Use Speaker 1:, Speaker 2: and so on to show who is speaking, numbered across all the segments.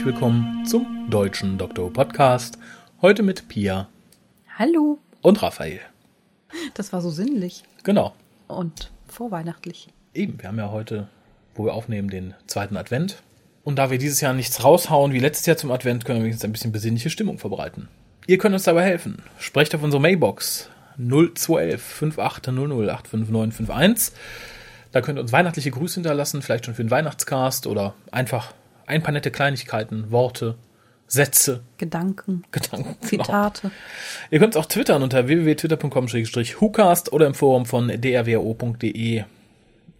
Speaker 1: Herzlich willkommen zum Deutschen Doktor Podcast. Heute mit Pia
Speaker 2: Hallo.
Speaker 1: und Raphael.
Speaker 2: Das war so sinnlich
Speaker 1: Genau.
Speaker 2: und vorweihnachtlich.
Speaker 1: Eben, wir haben ja heute, wo wir aufnehmen, den zweiten Advent. Und da wir dieses Jahr nichts raushauen wie letztes Jahr zum Advent, können wir wenigstens ein bisschen besinnliche Stimmung verbreiten. Ihr könnt uns dabei helfen. Sprecht auf unsere Mailbox 0211 5800 85951. Da könnt ihr uns weihnachtliche Grüße hinterlassen, vielleicht schon für den Weihnachtscast oder einfach ein paar nette Kleinigkeiten, Worte, Sätze,
Speaker 2: Gedanken,
Speaker 1: Gedanken. genau.
Speaker 2: Zitate.
Speaker 1: Ihr könnt es auch twittern unter www.twitter.com-whocast oder im Forum von drwo.de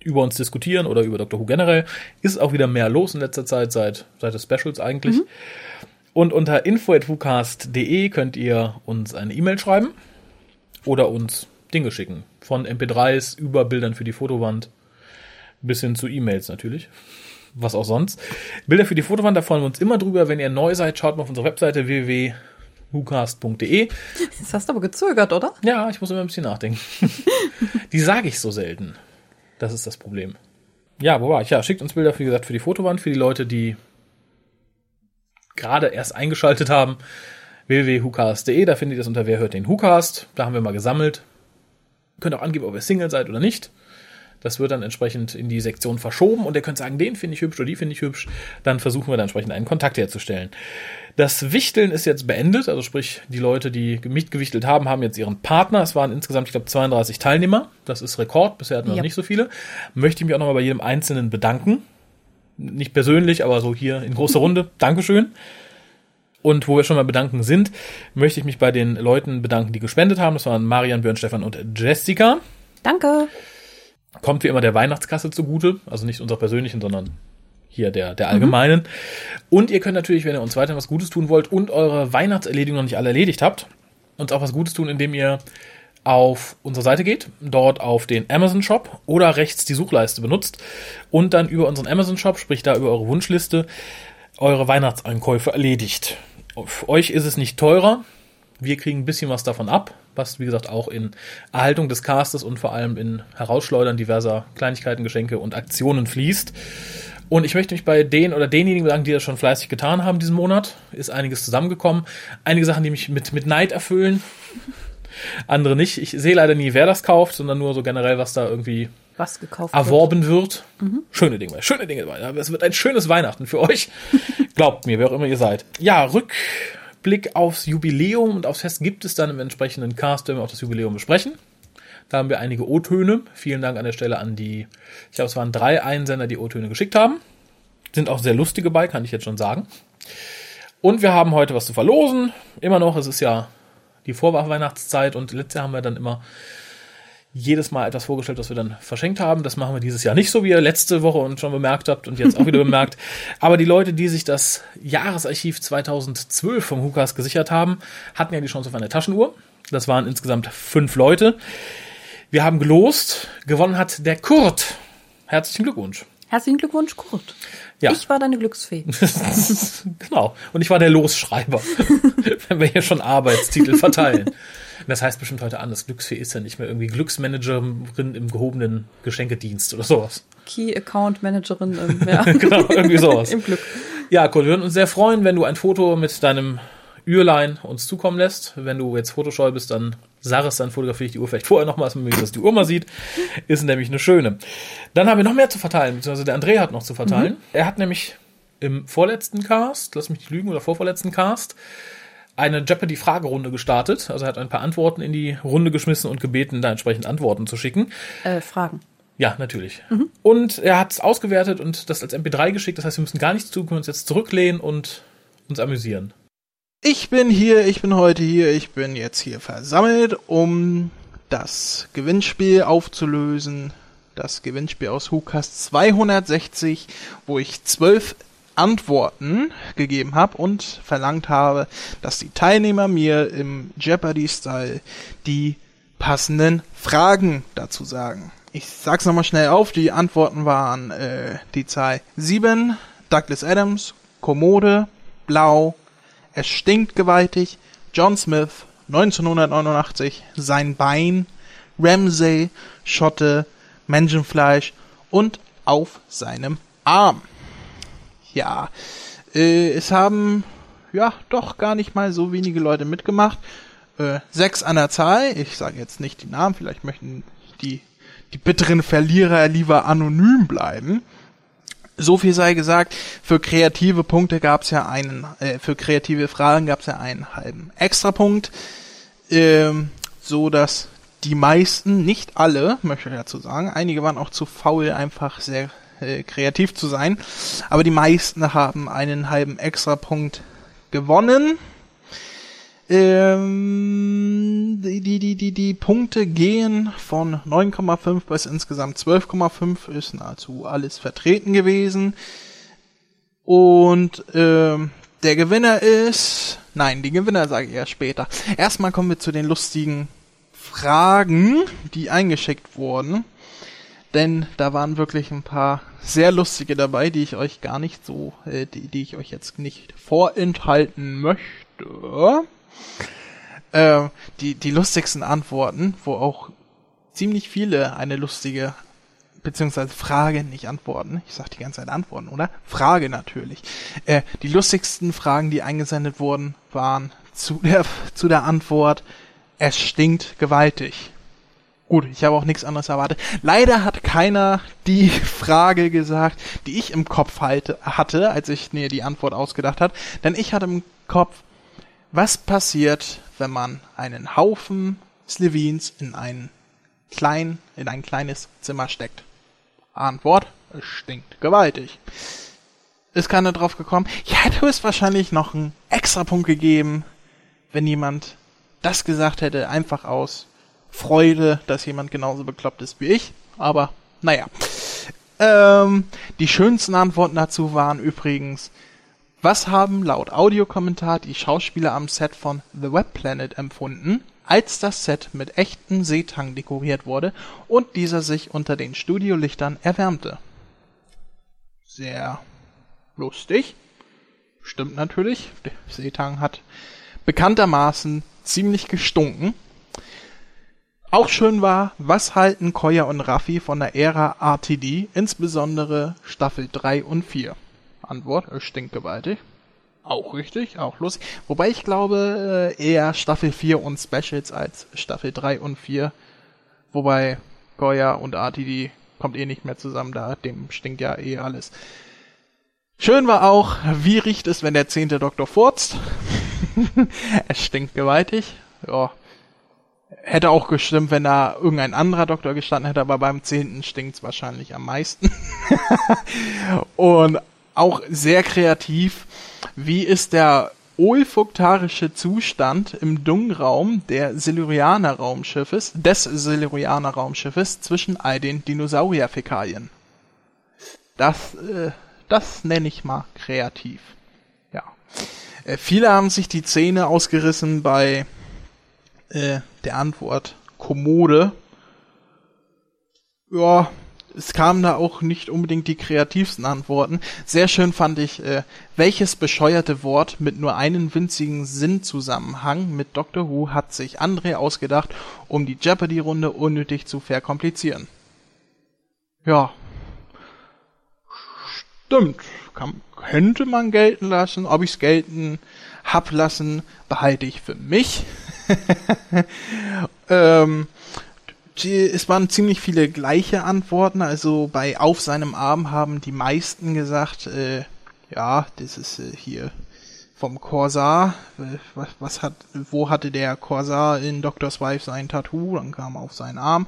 Speaker 1: über uns diskutieren oder über Dr. Who generell. Ist auch wieder mehr los in letzter Zeit, seit, seit des Specials eigentlich. Und unter info.whocast.de könnt ihr uns eine E-Mail schreiben oder uns Dinge schicken. Von MP3s über Bildern für die Fotowand bis hin zu E-Mails natürlich. Was auch sonst. Bilder für die Fotowand, da freuen wir uns immer drüber. Wenn ihr neu seid, schaut mal auf unsere Webseite www.whocast.de.
Speaker 2: Jetzt hast du aber gezögert, oder?
Speaker 1: Ja, ich muss immer ein bisschen nachdenken. die sage ich so selten. Das ist das Problem. Ja, wo war ich? Ja, schickt uns Bilder, wie gesagt, für die Fotowand, für die Leute, die gerade erst eingeschaltet haben. www.hucast.de, da findet ihr das unter Wer hört den Hucast. Da haben wir mal gesammelt. Könnt auch angeben, ob ihr Single seid oder nicht. Das wird dann entsprechend in die Sektion verschoben und ihr könnt sagen, den finde ich hübsch oder die finde ich hübsch. Dann versuchen wir dann entsprechend einen Kontakt herzustellen. Das Wichteln ist jetzt beendet, also sprich, die Leute, die mitgewichtelt haben, haben jetzt ihren Partner. Es waren insgesamt, ich glaube, 32 Teilnehmer. Das ist Rekord, bisher hatten wir
Speaker 2: Ja.
Speaker 1: noch nicht so viele. Möchte ich mich auch nochmal bei jedem Einzelnen bedanken. Nicht persönlich, aber so hier in großer Runde. Dankeschön. Und wo wir schon mal bedanken sind, möchte ich mich bei den Leuten bedanken, die gespendet haben. Das waren Marian, Björn, Stefan und Jessica.
Speaker 2: Danke.
Speaker 1: Kommt wie immer der Weihnachtskasse zugute, also nicht unserer persönlichen, sondern hier der, der allgemeinen. Und ihr könnt natürlich, wenn ihr uns weiterhin was Gutes tun wollt und eure Weihnachtserledigung noch nicht alle erledigt habt, uns auch was Gutes tun, indem ihr auf unsere Seite geht, dort auf den Amazon Shop oder rechts die Suchleiste benutzt und dann über unseren Amazon Shop, sprich da über eure Wunschliste, eure Weihnachtseinkäufe erledigt. Für euch ist es nicht teurer. Wir kriegen ein bisschen was davon ab, was wie gesagt auch in Erhaltung des Castes und vor allem in Herausschleudern diverser Kleinigkeiten, Geschenke und Aktionen fließt. Und ich möchte mich bei den oder denjenigen bedanken, die das schon fleißig getan haben diesen Monat. Ist einiges zusammengekommen. Einige Sachen, die mich mit, mit Neid erfüllen. Andere nicht. Ich sehe leider nie, wer das kauft, sondern nur so generell, was da irgendwie
Speaker 2: Was gekauft wird.
Speaker 1: erworben wird. Schöne Dinge, schöne Dinge. dabei. Es wird ein schönes Weihnachten für euch. Glaubt mir, wer auch immer ihr seid. Ja, Rückblick aufs Jubiläum und aufs Fest gibt es dann im entsprechenden Cast, wenn wir auch das Jubiläum besprechen. Da haben wir einige O-Töne. Vielen Dank an der Stelle an die, ich glaube, es waren drei Einsender, die O-Töne geschickt haben. Sind auch sehr lustige bei, kann ich jetzt schon sagen. Und wir haben heute was zu verlosen. Immer noch, es ist ja die Vorweihnachtszeit und letztes Jahr haben wir dann immer jedes Mal etwas vorgestellt, was wir dann verschenkt haben. Das machen wir dieses Jahr nicht so, wie ihr letzte Woche und schon bemerkt habt und jetzt auch wieder bemerkt. Aber die Leute, die sich das Jahresarchiv 2012 vom Hukas gesichert haben, hatten ja die Chance auf eine Taschenuhr. Das waren insgesamt fünf Leute. Wir haben gelost. Gewonnen hat der Kurt. Herzlichen Glückwunsch.
Speaker 2: Herzlichen Glückwunsch, Kurt.
Speaker 1: Ja.
Speaker 2: Ich war deine Glücksfee.
Speaker 1: Genau. Und ich war der Losschreiber, wenn wir hier schon Arbeitstitel verteilen. Das heißt bestimmt heute anders. Glücksfee ist ja nicht mehr irgendwie Glücksmanagerin im gehobenen Geschenkedienst oder sowas.
Speaker 2: Key Account Managerin im, ja.
Speaker 1: Genau, irgendwie sowas.
Speaker 2: im Glück.
Speaker 1: Ja, Kurt, wir würden uns sehr freuen, wenn du ein Foto mit deinem Ührlein uns zukommen lässt. Wenn du jetzt fotoscheu bist, dann sag es, dann fotografiere ich die Uhr vielleicht vorher nochmal, dass man dass die Uhr mal sieht. Ist nämlich eine schöne. Dann haben wir noch mehr zu verteilen, beziehungsweise der André hat noch zu verteilen. Er hat nämlich im vorletzten Cast, lass mich nicht lügen, oder vorvorletzten Cast, eine Jeopardy-Fragerunde gestartet. Also er hat ein paar Antworten in die Runde geschmissen und gebeten, da entsprechend Antworten zu schicken.
Speaker 2: Äh, Fragen.
Speaker 1: Ja, natürlich. Und er hat es ausgewertet und das als MP3 geschickt. Das heißt, wir müssen gar nichts tun, können uns jetzt zurücklehnen und uns amüsieren.
Speaker 3: Ich bin hier, ich bin heute hier, ich bin jetzt hier versammelt, um das Gewinnspiel aufzulösen. Das Gewinnspiel aus Hukas 260, wo ich zwölf Antworten gegeben habe und verlangt habe, dass die Teilnehmer mir im Jeopardy-Style die passenden Fragen dazu sagen. Ich sag's nochmal schnell auf, die Antworten waren äh, die Zahl 7, Douglas Adams, Kommode, Blau, es stinkt gewaltig, John Smith, 1989, sein Bein, Ramsey, Schotte, Menschenfleisch und auf seinem Arm. Ja, äh, es haben ja doch gar nicht mal so wenige Leute mitgemacht. Äh, sechs an der Zahl. Ich sage jetzt nicht die Namen, vielleicht möchten die, die bitteren Verlierer lieber anonym bleiben. So viel sei gesagt, für kreative Punkte gab es ja einen, äh, für kreative Fragen gab es ja einen halben Extrapunkt, ähm, so dass die meisten, nicht alle, möchte ich dazu sagen, einige waren auch zu faul, einfach sehr äh, kreativ zu sein, aber die meisten haben einen halben Extrapunkt gewonnen. Ähm, die, die, die, die, Punkte gehen von 9,5 bis insgesamt 12,5 ist nahezu alles vertreten gewesen. Und ähm, der Gewinner ist. Nein, die Gewinner sage ich erst später. Erstmal kommen wir zu den lustigen Fragen, die eingeschickt wurden. Denn da waren wirklich ein paar sehr lustige dabei, die ich euch gar nicht so, äh, die, die ich euch jetzt nicht vorenthalten möchte. Äh, die, die lustigsten Antworten, wo auch ziemlich viele eine lustige beziehungsweise Frage, nicht Antworten. Ich sag die ganze Zeit Antworten, oder? Frage natürlich. Äh, die lustigsten Fragen, die eingesendet wurden, waren zu der, zu der Antwort, es stinkt gewaltig. Gut, ich habe auch nichts anderes erwartet. Leider hat keiner die Frage gesagt, die ich im Kopf halte, hatte, als ich mir die Antwort ausgedacht hat. Denn ich hatte im Kopf, was passiert, wenn man einen Haufen Slevins in ein klein, in ein kleines Zimmer steckt? Antwort, es stinkt gewaltig. Ist keiner drauf gekommen. Ich hätte höchstwahrscheinlich noch einen extra Punkt gegeben, wenn jemand das gesagt hätte, einfach aus Freude, dass jemand genauso bekloppt ist wie ich. Aber naja. Ähm, die schönsten Antworten dazu waren übrigens, was haben laut Audiokommentar die Schauspieler am Set von The Web Planet empfunden, als das Set mit echten Seetang dekoriert wurde und dieser sich unter den Studiolichtern erwärmte? Sehr lustig. Stimmt natürlich. Der Seetang hat bekanntermaßen ziemlich gestunken. Auch schön war, was halten Koya und Raffi von der Ära RTD, insbesondere Staffel 3 und 4? Antwort, es stinkt gewaltig. Auch richtig, auch lustig. Wobei ich glaube, äh, eher Staffel 4 und Specials als Staffel 3 und 4. Wobei Koya und RTD kommt eh nicht mehr zusammen, da dem stinkt ja eh alles. Schön war auch, wie riecht es, wenn der zehnte Doktor furzt? es stinkt gewaltig. Ja, Hätte auch gestimmt, wenn da irgendein anderer Doktor gestanden hätte, aber beim zehnten stinkt's wahrscheinlich am meisten. und auch sehr kreativ. Wie ist der olfaktarische Zustand im Dungraum der Silurianer Raumschiffes, des Silurianer Raumschiffes zwischen all den Dinosaurierfäkalien? Das, äh, das nenne ich mal kreativ. Ja. Äh, viele haben sich die Zähne ausgerissen bei äh, der Antwort Kommode. Ja, es kamen da auch nicht unbedingt die kreativsten Antworten. Sehr schön fand ich, äh, welches bescheuerte Wort mit nur einem winzigen Sinnzusammenhang mit Doctor Who hat sich André ausgedacht, um die Jeopardy-Runde unnötig zu verkomplizieren. Ja. Stimmt. Kann, könnte man gelten lassen. Ob ich's gelten hab lassen, behalte ich für mich. ähm, es waren ziemlich viele gleiche Antworten. Also bei Auf seinem Arm haben die meisten gesagt, äh, ja, das ist äh, hier vom Corsar. Äh, was, was, hat, wo hatte der Corsar in Doctor's Wife sein Tattoo? Dann kam auf seinen Arm.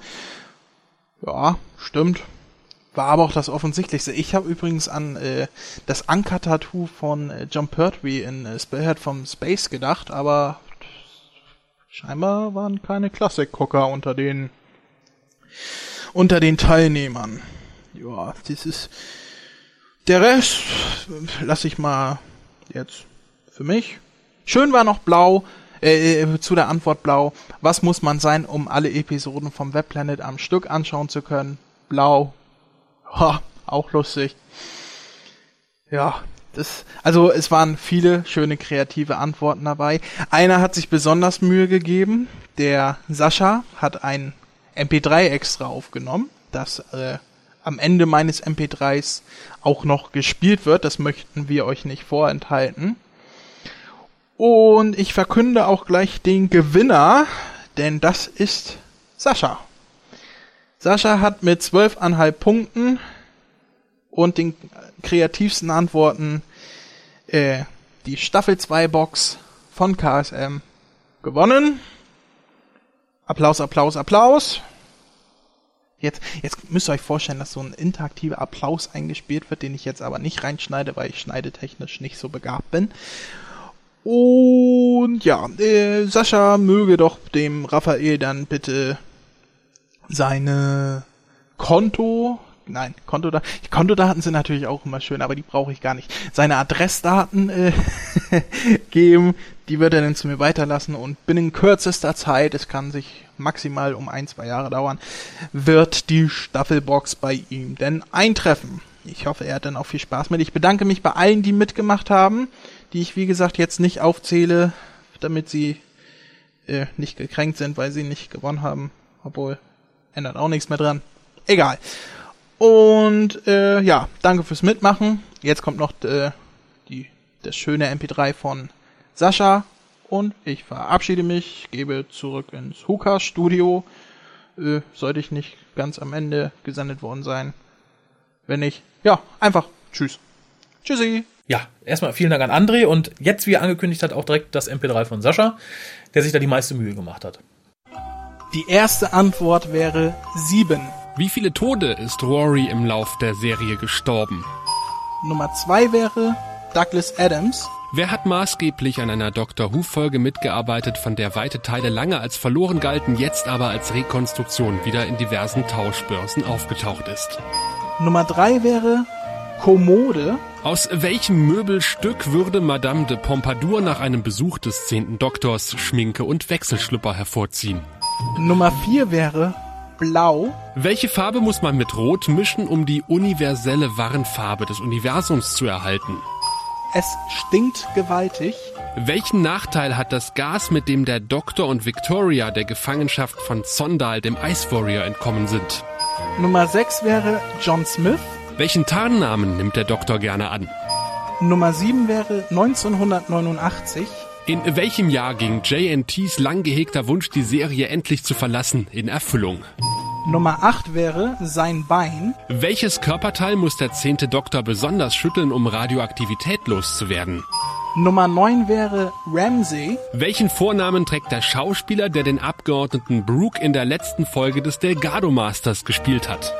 Speaker 3: Ja, stimmt. War aber auch das Offensichtlichste. Ich habe übrigens an äh, das Anker-Tattoo von äh, John Pertwee in äh, Spearhead vom Space gedacht, aber Scheinbar waren keine Klassikgucker unter den unter den Teilnehmern. Ja, das ist der Rest lasse ich mal jetzt für mich. Schön war noch blau, äh, äh, zu der Antwort blau. Was muss man sein, um alle Episoden vom Webplanet am Stück anschauen zu können? Blau. Ha, auch lustig. Ja, das, also es waren viele schöne kreative Antworten dabei. Einer hat sich besonders Mühe gegeben. Der Sascha hat ein MP3 extra aufgenommen, das äh, am Ende meines MP3s auch noch gespielt wird. Das möchten wir euch nicht vorenthalten. Und ich verkünde auch gleich den Gewinner, denn das ist Sascha. Sascha hat mit zwölfeinhalb Punkten und den kreativsten Antworten äh, die Staffel 2 Box von KSM gewonnen. Applaus, Applaus, Applaus. Jetzt, jetzt müsst ihr euch vorstellen, dass so ein interaktiver Applaus eingespielt wird, den ich jetzt aber nicht reinschneide, weil ich schneidetechnisch nicht so begabt bin. Und ja, äh, Sascha möge doch dem Raphael dann bitte seine Konto, nein, Kontodaten, Kontodaten sind natürlich auch immer schön, aber die brauche ich gar nicht. Seine Adressdaten äh, geben, die wird er dann zu mir weiterlassen und binnen kürzester Zeit, es kann sich maximal um ein, zwei Jahre dauern, wird die Staffelbox bei ihm denn eintreffen. Ich hoffe, er hat dann auch viel Spaß mit. Ich bedanke mich bei allen, die mitgemacht haben, die ich wie gesagt jetzt nicht aufzähle, damit sie äh, nicht gekränkt sind, weil sie nicht gewonnen haben. Obwohl, ändert auch nichts mehr dran. Egal. Und äh, ja, danke fürs Mitmachen. Jetzt kommt noch äh, die, das schöne MP3 von Sascha und ich verabschiede mich, gebe zurück ins Huka Studio. Äh, sollte ich nicht ganz am Ende gesendet worden sein. Wenn nicht, ja, einfach tschüss. Tschüssi.
Speaker 1: Ja, erstmal vielen Dank an André und jetzt, wie er angekündigt hat, auch direkt das MP3 von Sascha, der sich da die meiste Mühe gemacht hat.
Speaker 3: Die erste Antwort wäre sieben.
Speaker 4: Wie viele Tode ist Rory im Lauf der Serie gestorben?
Speaker 3: Nummer zwei wäre Douglas Adams.
Speaker 4: Wer hat maßgeblich an einer Doctor Who-Folge mitgearbeitet, von der weite Teile lange als verloren galten, jetzt aber als Rekonstruktion wieder in diversen Tauschbörsen aufgetaucht ist?
Speaker 3: Nummer drei wäre Kommode.
Speaker 4: Aus welchem Möbelstück würde Madame de Pompadour nach einem Besuch des zehnten Doktors Schminke und Wechselschlüpper hervorziehen?
Speaker 3: Nummer vier wäre Blau.
Speaker 4: Welche Farbe muss man mit Rot mischen, um die universelle Warnfarbe des Universums zu erhalten?
Speaker 3: Es stinkt gewaltig.
Speaker 4: Welchen Nachteil hat das Gas, mit dem der Doktor und Victoria der Gefangenschaft von Zondal, dem Ice Warrior, entkommen sind?
Speaker 3: Nummer sechs wäre John Smith.
Speaker 4: Welchen Tarnnamen nimmt der Doktor gerne an?
Speaker 3: Nummer sieben wäre 1989.
Speaker 4: In welchem Jahr ging JNTs lang gehegter Wunsch, die Serie endlich zu verlassen, in Erfüllung?
Speaker 3: Nummer 8 wäre sein Bein.
Speaker 4: Welches Körperteil muss der zehnte Doktor besonders schütteln, um Radioaktivität loszuwerden?
Speaker 3: Nummer 9 wäre Ramsey.
Speaker 4: Welchen Vornamen trägt der Schauspieler, der den Abgeordneten Brooke in der letzten Folge des Delgado Masters gespielt hat?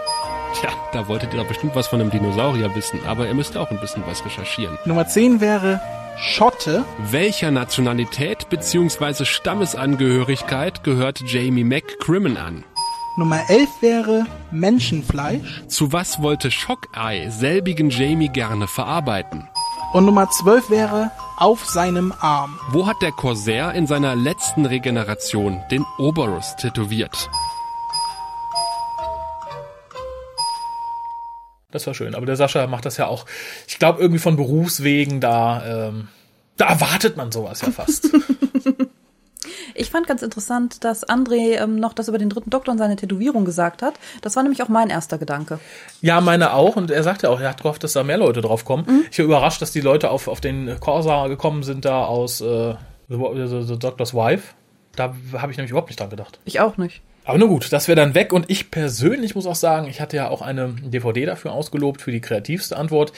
Speaker 4: Tja, da wolltet ihr doch bestimmt was von einem Dinosaurier wissen, aber ihr müsst auch ein bisschen was recherchieren.
Speaker 3: Nummer 10 wäre Schotte.
Speaker 4: Welcher Nationalität bzw. Stammesangehörigkeit gehört Jamie McCrimmon an?
Speaker 3: Nummer 11 wäre Menschenfleisch.
Speaker 4: Zu was wollte Shockeye selbigen Jamie gerne verarbeiten?
Speaker 3: Und Nummer 12 wäre auf seinem Arm.
Speaker 4: Wo hat der Corsair in seiner letzten Regeneration den Oberus tätowiert?
Speaker 1: Das war schön. Aber der Sascha macht das ja auch, ich glaube, irgendwie von Berufswegen da, ähm, da erwartet man sowas ja fast.
Speaker 2: Ich fand ganz interessant, dass André ähm, noch das über den dritten Doktor und seine Tätowierung gesagt hat. Das war nämlich auch mein erster Gedanke.
Speaker 1: ja, meine auch. Und er sagte auch, er hat gehofft, dass da mehr Leute drauf kommen. Ich war überrascht, dass die Leute auf, auf den Corsa gekommen sind da aus äh, The, The, The Doctor's Wife. Da habe ich nämlich überhaupt nicht dran gedacht.
Speaker 2: Ich auch nicht.
Speaker 1: Aber nur gut, das wäre dann weg. Und ich persönlich muss auch sagen, ich hatte ja auch eine DVD dafür ausgelobt, für die kreativste Antwort.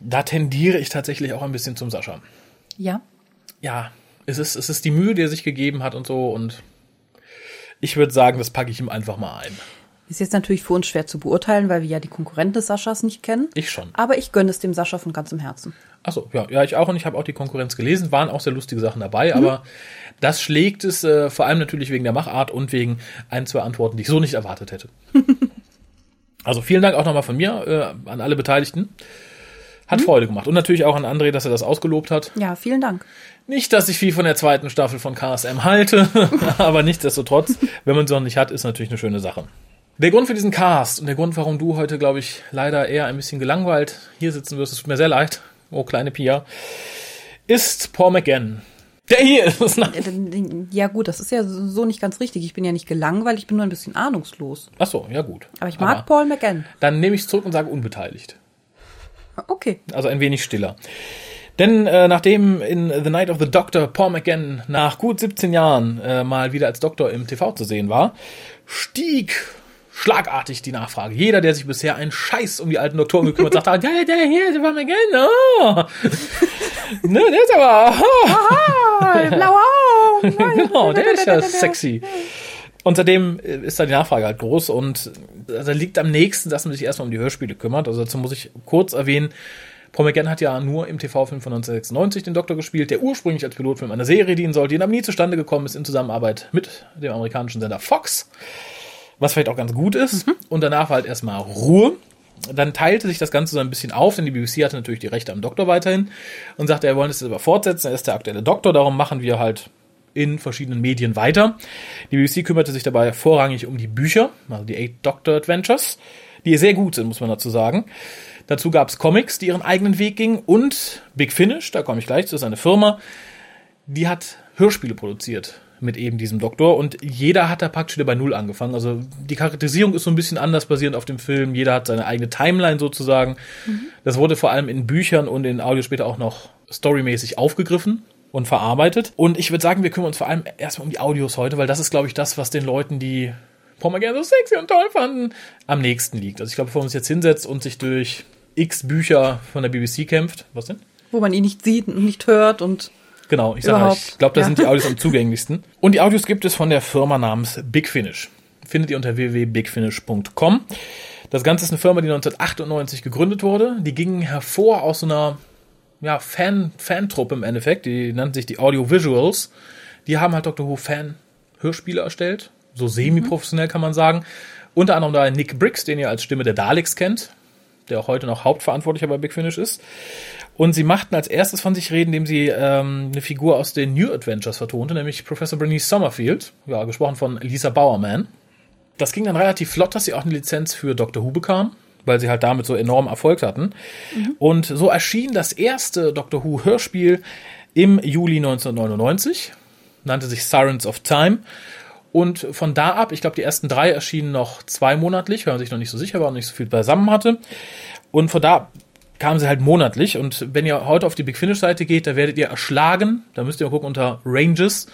Speaker 1: Da tendiere ich tatsächlich auch ein bisschen zum Sascha.
Speaker 2: Ja.
Speaker 1: Ja, es ist, es ist die Mühe, die er sich gegeben hat und so. Und ich würde sagen, das packe ich ihm einfach mal ein.
Speaker 2: Ist jetzt natürlich für uns schwer zu beurteilen, weil wir ja die Konkurrenten des Saschas nicht kennen.
Speaker 1: Ich schon.
Speaker 2: Aber ich gönne es dem Sascha von ganzem Herzen.
Speaker 1: Achso, ja, ja, ich auch und ich habe auch die Konkurrenz gelesen, waren auch sehr lustige Sachen dabei, aber das schlägt es äh, vor allem natürlich wegen der Machart und wegen ein, zwei Antworten, die ich so nicht erwartet hätte. also vielen Dank auch nochmal von mir äh, an alle Beteiligten. Hat Freude gemacht. Und natürlich auch an André, dass er das ausgelobt hat.
Speaker 2: Ja, vielen Dank.
Speaker 1: Nicht, dass ich viel von der zweiten Staffel von KSM halte, aber nichtsdestotrotz, wenn man sie noch nicht hat, ist natürlich eine schöne Sache. Der Grund für diesen Cast und der Grund, warum du heute, glaube ich, leider eher ein bisschen gelangweilt hier sitzen wirst, es tut mir sehr leid, oh kleine Pia, ist Paul McGann. Der hier ist.
Speaker 2: Ja, gut, das ist ja so nicht ganz richtig. Ich bin ja nicht gelangweilt, ich bin nur ein bisschen ahnungslos.
Speaker 1: Ach so, ja gut.
Speaker 2: Aber ich mag Paul McGann.
Speaker 1: Dann nehme ich es zurück und sage unbeteiligt.
Speaker 2: Okay.
Speaker 1: Also ein wenig stiller. Denn äh, nachdem in The Night of the Doctor Paul McGann nach gut 17 Jahren äh, mal wieder als Doktor im TV zu sehen war, stieg schlagartig die Nachfrage. Jeder, der sich bisher einen Scheiß um die alten Doktoren gekümmert hat, sagt, der, der hier, der Paul McGann, oh. ne, der ist aber, oh.
Speaker 2: Ah, blaue Augen.
Speaker 1: genau, der ist ja sexy. Und seitdem äh, ist da die Nachfrage halt groß und also liegt am nächsten, dass man sich erstmal um die Hörspiele kümmert. Also dazu muss ich kurz erwähnen, Paul McGann hat ja nur im TV-Film von 1996 den Doktor gespielt, der ursprünglich als Pilotfilm einer Serie dienen sollte, die aber nie zustande gekommen ist in Zusammenarbeit mit dem amerikanischen Sender Fox. Was vielleicht auch ganz gut ist. Und danach war halt erstmal Ruhe. Dann teilte sich das Ganze so ein bisschen auf, denn die BBC hatte natürlich die Rechte am Doktor weiterhin und sagte, er wollte es aber fortsetzen, er ist der aktuelle Doktor, darum machen wir halt in verschiedenen Medien weiter. Die BBC kümmerte sich dabei vorrangig um die Bücher, also die Eight Doctor Adventures, die sehr gut sind, muss man dazu sagen. Dazu gab es Comics, die ihren eigenen Weg gingen und Big Finish, da komme ich gleich zu, ist eine Firma, die hat Hörspiele produziert mit eben diesem Doktor und jeder hat da praktisch wieder bei Null angefangen. Also die Charakterisierung ist so ein bisschen anders basierend auf dem Film. Jeder hat seine eigene Timeline sozusagen. Das wurde vor allem in Büchern und in Audio später auch noch storymäßig aufgegriffen und verarbeitet. Und ich würde sagen, wir kümmern uns vor allem erstmal um die Audios heute, weil das ist, glaube ich, das, was den Leuten, die McGann so sexy und toll fanden, am nächsten liegt. Also ich glaube, bevor man sich jetzt hinsetzt und sich durch x Bücher von der BBC kämpft, was denn?
Speaker 2: Wo man ihn nicht sieht und nicht hört und
Speaker 1: Genau, ich sage, ich glaube, da
Speaker 2: ja.
Speaker 1: sind die Audios am zugänglichsten. Und die Audios gibt es von der Firma namens Big Finish. Findet ihr unter www.bigfinish.com. Das Ganze ist eine Firma, die 1998 gegründet wurde. Die ging hervor aus so einer ja, Fan, Fantruppe im Endeffekt. Die nannten sich die Audio Visuals. Die haben halt Doctor Who Fan Hörspiele erstellt. So semi-professionell kann man sagen. Unter anderem da Nick Briggs, den ihr als Stimme der Daleks kennt, der auch heute noch Hauptverantwortlicher bei Big Finish ist. Und sie machten als erstes von sich reden, indem sie ähm, eine Figur aus den New Adventures vertonte, nämlich Professor Bernice Summerfield, ja, gesprochen von Lisa Bowerman. Das ging dann relativ flott, dass sie auch eine Lizenz für Doctor Who bekam, weil sie halt damit so enorm Erfolg hatten. Und so erschien das erste Doctor Who Hörspiel im Juli 1999, nannte sich Sirens of Time. Und von da ab, ich glaube, die ersten drei erschienen noch zweimonatlich, weil man sich noch nicht so sicher war und nicht so viel beisammen hatte. Und von da ab kamen sie halt monatlich. Und wenn ihr heute auf die Big Finish Seite geht, da werdet ihr erschlagen. Da müsst ihr mal gucken unter Ranges.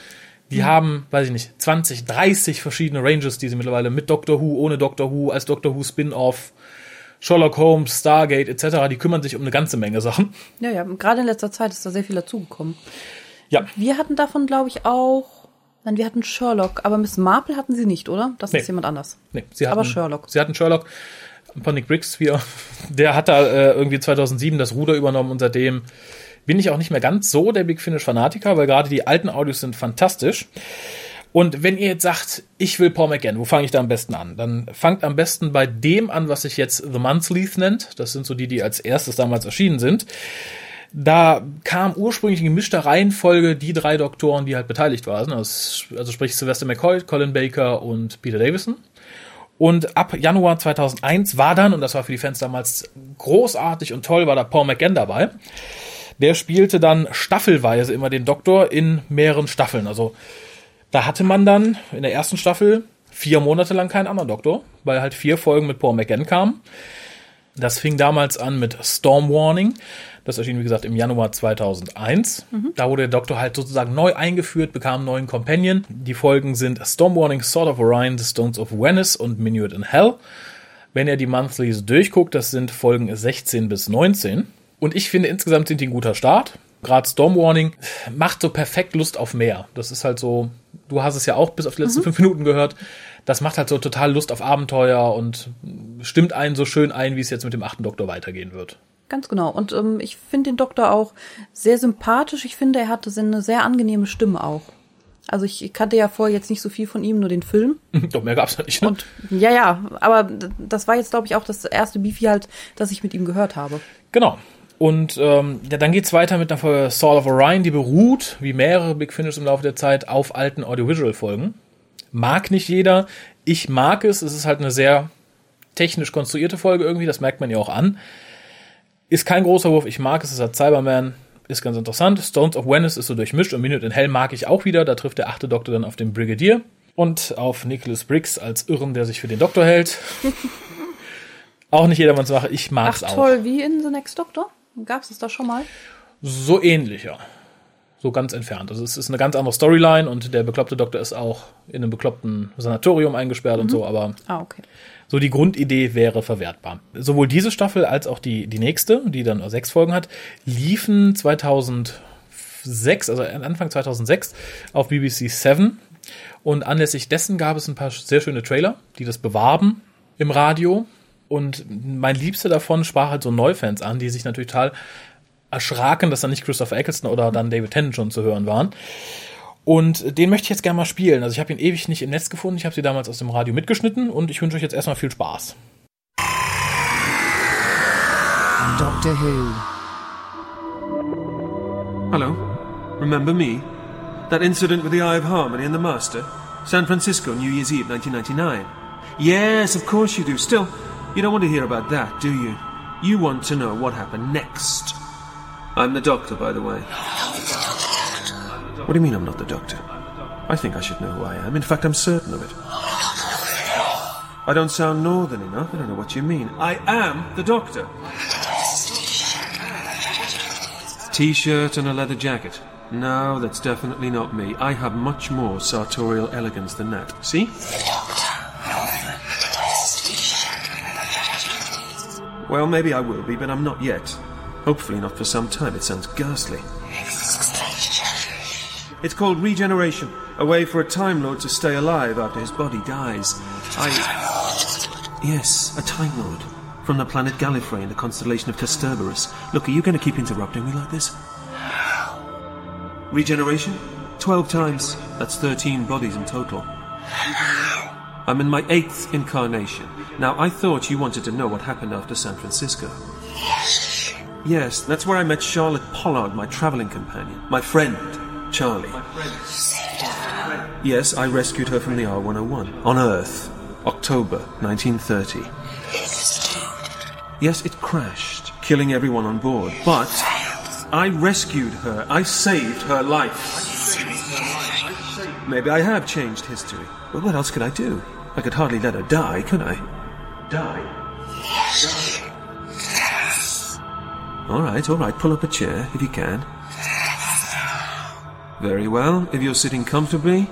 Speaker 1: Die haben, weiß ich nicht, 20, 30 verschiedene Ranges, die sie mittlerweile mit Doctor Who, ohne Doctor Who, als Doctor Who Spin-off, Sherlock Holmes, Stargate etc., die kümmern sich um eine ganze Menge Sachen.
Speaker 2: ja, ja, gerade in letzter Zeit ist da sehr viel dazugekommen.
Speaker 1: Ja,
Speaker 2: Wir hatten davon, glaube ich, auch. Nein, wir hatten Sherlock, aber Miss Marple hatten sie nicht, oder? Das
Speaker 1: Nee.
Speaker 2: ist jemand anders.
Speaker 1: nee, sie hatten,
Speaker 2: Aber Sherlock.
Speaker 1: Sie hatten Sherlock von Nick Briggs, wie, der hat da äh, irgendwie 2007 das Ruder übernommen und seitdem bin ich auch nicht mehr ganz so der Big Finish Fanatiker, weil gerade die alten Audios sind fantastisch. Und wenn ihr jetzt sagt, ich will Paul McGann, wo fange ich da am besten an? Dann fangt am besten bei dem an, was sich jetzt The Monthlies nennt. Das sind so die, die als erstes damals erschienen sind. Da kam ursprünglich in gemischter Reihenfolge die drei Doktoren, die halt beteiligt waren. Also sprich Sylvester McCoy, Colin Baker und Peter Davison. Und ab Januar 2001 war dann, und das war für die Fans damals großartig und toll, war da Paul McGann dabei. Der spielte dann staffelweise immer den Doktor in mehreren Staffeln. Also da hatte man dann in der ersten Staffel vier Monate lang keinen anderen Doktor, weil halt vier Folgen mit Paul McGann kamen. Das fing damals an mit Storm Warning. Das erschien, wie gesagt, im Januar 2001. Da wurde der Doktor halt sozusagen neu eingeführt, bekam einen neuen Companion. Die Folgen sind Storm Warning, Sword of Orion, The Stones of Venice und Minuet in Hell. Wenn ihr die Monthlies durchguckt, das sind Folgen 16 bis 19. Und ich finde, insgesamt sind die ein guter Start. Gerade Storm Warning macht so perfekt Lust auf mehr. Das ist halt so, du hast es ja auch bis auf die letzten fünf Minuten gehört. Das macht halt so total Lust auf Abenteuer und stimmt einen so schön ein, wie es jetzt mit dem achten Doktor weitergehen wird.
Speaker 2: Ganz genau. Und ähm, ich finde den Doktor auch sehr sympathisch. Ich finde, er hatte eine sehr angenehme Stimme auch. Also ich kannte ja vorher jetzt nicht so viel von ihm, nur den Film.
Speaker 1: Doch mehr gab's ja nicht. Ne?
Speaker 2: Und ja, ja, aber das war jetzt, glaube ich, auch das erste Beefy halt, das ich mit ihm gehört habe.
Speaker 1: Genau. Und ähm, ja, dann geht's weiter mit einer Folge Sword of Orion, die beruht, wie mehrere Big Finish im Laufe der Zeit, auf alten Audiovisual-Folgen. Mag nicht jeder. Ich mag es. Es ist halt eine sehr technisch konstruierte Folge irgendwie, das merkt man ja auch an. Ist kein großer Wurf, ich mag es, es hat Cyberman, ist ganz interessant. Stones of Venice ist so durchmischt und Minute in Hell mag ich auch wieder. Da trifft der achte Doktor dann auf den Brigadier und auf Nicholas Briggs als Irren, der sich für den Doktor hält. auch nicht jedermanns Sache. Ich mag's
Speaker 2: Ach
Speaker 1: auch.
Speaker 2: toll, wie in The Next Doctor? Gab's es da schon mal?
Speaker 1: So ähnlich, ja. So ganz entfernt. Also es ist eine ganz andere Storyline und der bekloppte Doktor ist auch in einem bekloppten Sanatorium eingesperrt und so, aber
Speaker 2: Ah, okay.
Speaker 1: so die Grundidee wäre verwertbar. Sowohl diese Staffel als auch die, die nächste, die dann sechs Folgen hat, liefen 2006, also Anfang 2006 auf BBC 7 und anlässlich dessen gab es ein paar sehr schöne Trailer, die das bewarben im Radio und mein Liebster davon sprach halt so Neufans an, die sich natürlich total erschraken, dass da nicht Christopher Eccleston oder dann David Tennant schon zu hören waren. Und den möchte ich jetzt gerne mal spielen. Also ich habe ihn ewig nicht im Netz gefunden. Ich habe sie damals aus dem Radio mitgeschnitten und ich wünsche euch jetzt erstmal viel Spaß.
Speaker 5: Doctor Who.
Speaker 6: Hello. Remember me? That incident with the Eye of Harmony and the Master? San Francisco, New Year's Eve, 1999. Yes, of course you do. Still, you don't want to hear about that, do you? You want to know what happened next. I'm the doctor, by the way. What do you mean I'm not the doctor? I think I should know who I am. In fact, I'm certain of it. I don't sound northern enough. I don't know what you mean. I am the doctor. T-shirt and a leather jacket. No, that's definitely not me. I have much more sartorial elegance than that. See? Well, maybe I will be, but I'm not yet. Hopefully not for some time. It sounds ghastly. It's called regeneration, a way for a Time Lord to stay alive after his body dies. I. Yes, a Time Lord. From the planet Gallifrey in the constellation of Kasterborous. Look, are you going to keep interrupting me like this? Regeneration? Twelve times. That's thirteen bodies in total. I'm in my eighth incarnation. Now, I thought you wanted to know what happened after San Francisco. Yes, that's where I met Charlotte Pollard, my traveling companion. My friend, Charlie. Yes, I rescued her from the R101. On Earth. October 1930. Yes, it crashed, killing everyone on board. But I rescued her. I saved her life. Maybe I have changed history. But what else could I do? I could hardly let her die, could I? Die? All right, all right. Pull up a chair if you can. Very well. If you're sitting comfortably,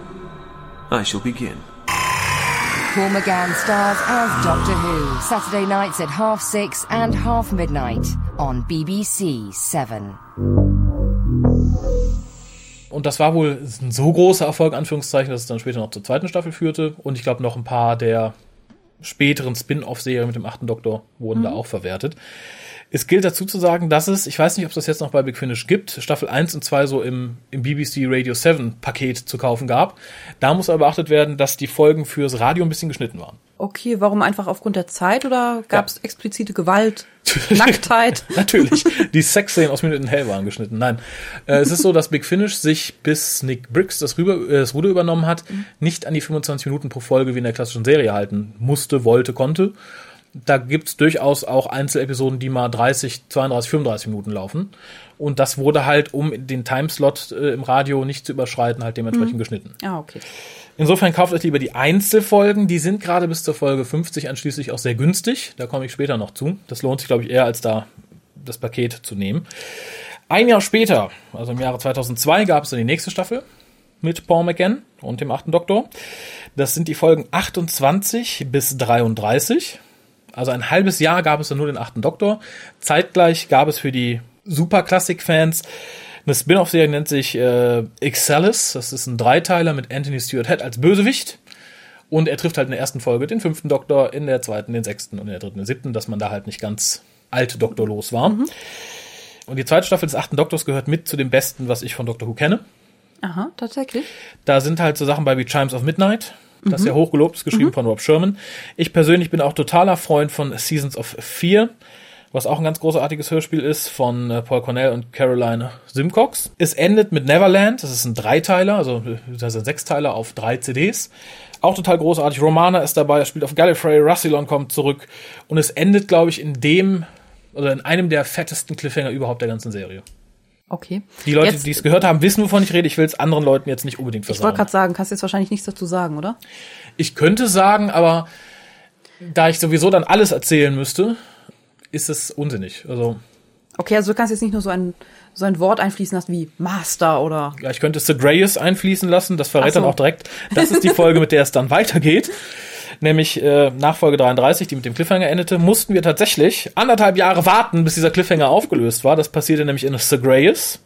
Speaker 6: I shall begin.
Speaker 5: Paul McGann stars as Doctor Who, Saturday nights at half six and half midnight on BBC 7.
Speaker 1: Und das war wohl ein so großer Erfolg, Anführungszeichen, dass es dann später noch zur zweiten Staffel führte. Und ich glaube, noch ein paar der späteren Spin-off-Serien mit dem achten Doktor wurden da auch verwertet. Es gilt dazu zu sagen, dass es, ich weiß nicht, ob es das jetzt noch bei Big Finish gibt, Staffel 1 und 2 so im, im BBC Radio 7 Paket zu kaufen gab. Da muss aber beachtet werden, dass die Folgen fürs Radio ein bisschen geschnitten waren.
Speaker 2: Okay, warum einfach aufgrund der Zeit oder gab es explizite Gewalt, Nacktheit?
Speaker 1: Natürlich. Die Sexszenen aus Minute in Hell waren geschnitten. Nein. Äh, es ist so, dass Big Finish sich, bis Nick Briggs das, rüber, äh, das Ruder übernommen hat, nicht an die 25 Minuten pro Folge wie in der klassischen Serie halten musste, wollte, konnte. Da gibt's durchaus auch Einzelepisoden, die mal 30, 32, 35 Minuten laufen. Und das wurde halt, um den Timeslot äh, im Radio nicht zu überschreiten, halt dementsprechend geschnitten.
Speaker 2: Ah, okay.
Speaker 1: Insofern kauft euch lieber die Einzelfolgen. Die sind gerade bis zur Folge 50 anschließend auch sehr günstig. Da komme ich später noch zu. Das lohnt sich, glaube ich, eher als da das Paket zu nehmen. Ein Jahr später, also im Jahre 2002, gab es dann die nächste Staffel mit Paul McGann und dem achten Doktor. Das sind die Folgen 28 bis 33. Also ein halbes Jahr gab es dann nur den achten Doktor. Zeitgleich gab es für die Super-Classic-Fans eine Spin-off-Serie, nennt sich äh, Excelis. Das ist ein Dreiteiler mit Anthony Stewart Head als Bösewicht. Und er trifft halt in der ersten Folge den fünften Doktor, in der zweiten den sechsten und in der dritten den siebten, dass man da halt nicht ganz alt doktorlos war. Und die zweite Staffel des achten Doktors gehört mit zu dem besten, was ich von Doctor Who kenne.
Speaker 2: Aha, tatsächlich.
Speaker 1: Da sind halt so Sachen bei wie Chimes of Midnight. Das ist ja hochgelobt, ist geschrieben von Rob Sherman. Ich persönlich bin auch totaler Freund von Seasons of Fear, was auch ein ganz großartiges Hörspiel ist von äh, Paul Cornell und Caroline Simcox. Es endet mit Neverland, das ist ein Dreiteiler, also äh, das ist ein Sechsteiler auf drei CDs. Auch total großartig. Romana ist dabei, er spielt auf Gallifrey, Rassilon kommt zurück und es endet, glaube ich, in dem oder in einem der fettesten Cliffhanger überhaupt der ganzen Serie.
Speaker 2: Okay.
Speaker 1: Die Leute, die es gehört haben, wissen, wovon ich rede. Ich will es anderen Leuten jetzt nicht unbedingt
Speaker 2: Ich wollte gerade sagen, kannst jetzt wahrscheinlich nichts dazu sagen, oder?
Speaker 1: Ich könnte sagen, aber da ich sowieso dann alles erzählen müsste, ist es unsinnig. Also,
Speaker 2: Okay, also du kannst jetzt nicht nur so ein, so ein Wort einfließen lassen wie Master oder.
Speaker 1: ja, ich könnte The Greyes einfließen lassen. Das verrät
Speaker 2: so.
Speaker 1: dann auch direkt. Das ist die Folge, mit der es dann weitergeht. Nämlich äh, nach Folge 33, die mit dem Cliffhanger endete, mussten wir tatsächlich anderthalb Jahre warten, bis dieser Cliffhanger aufgelöst war. Das passierte nämlich in The Greyes.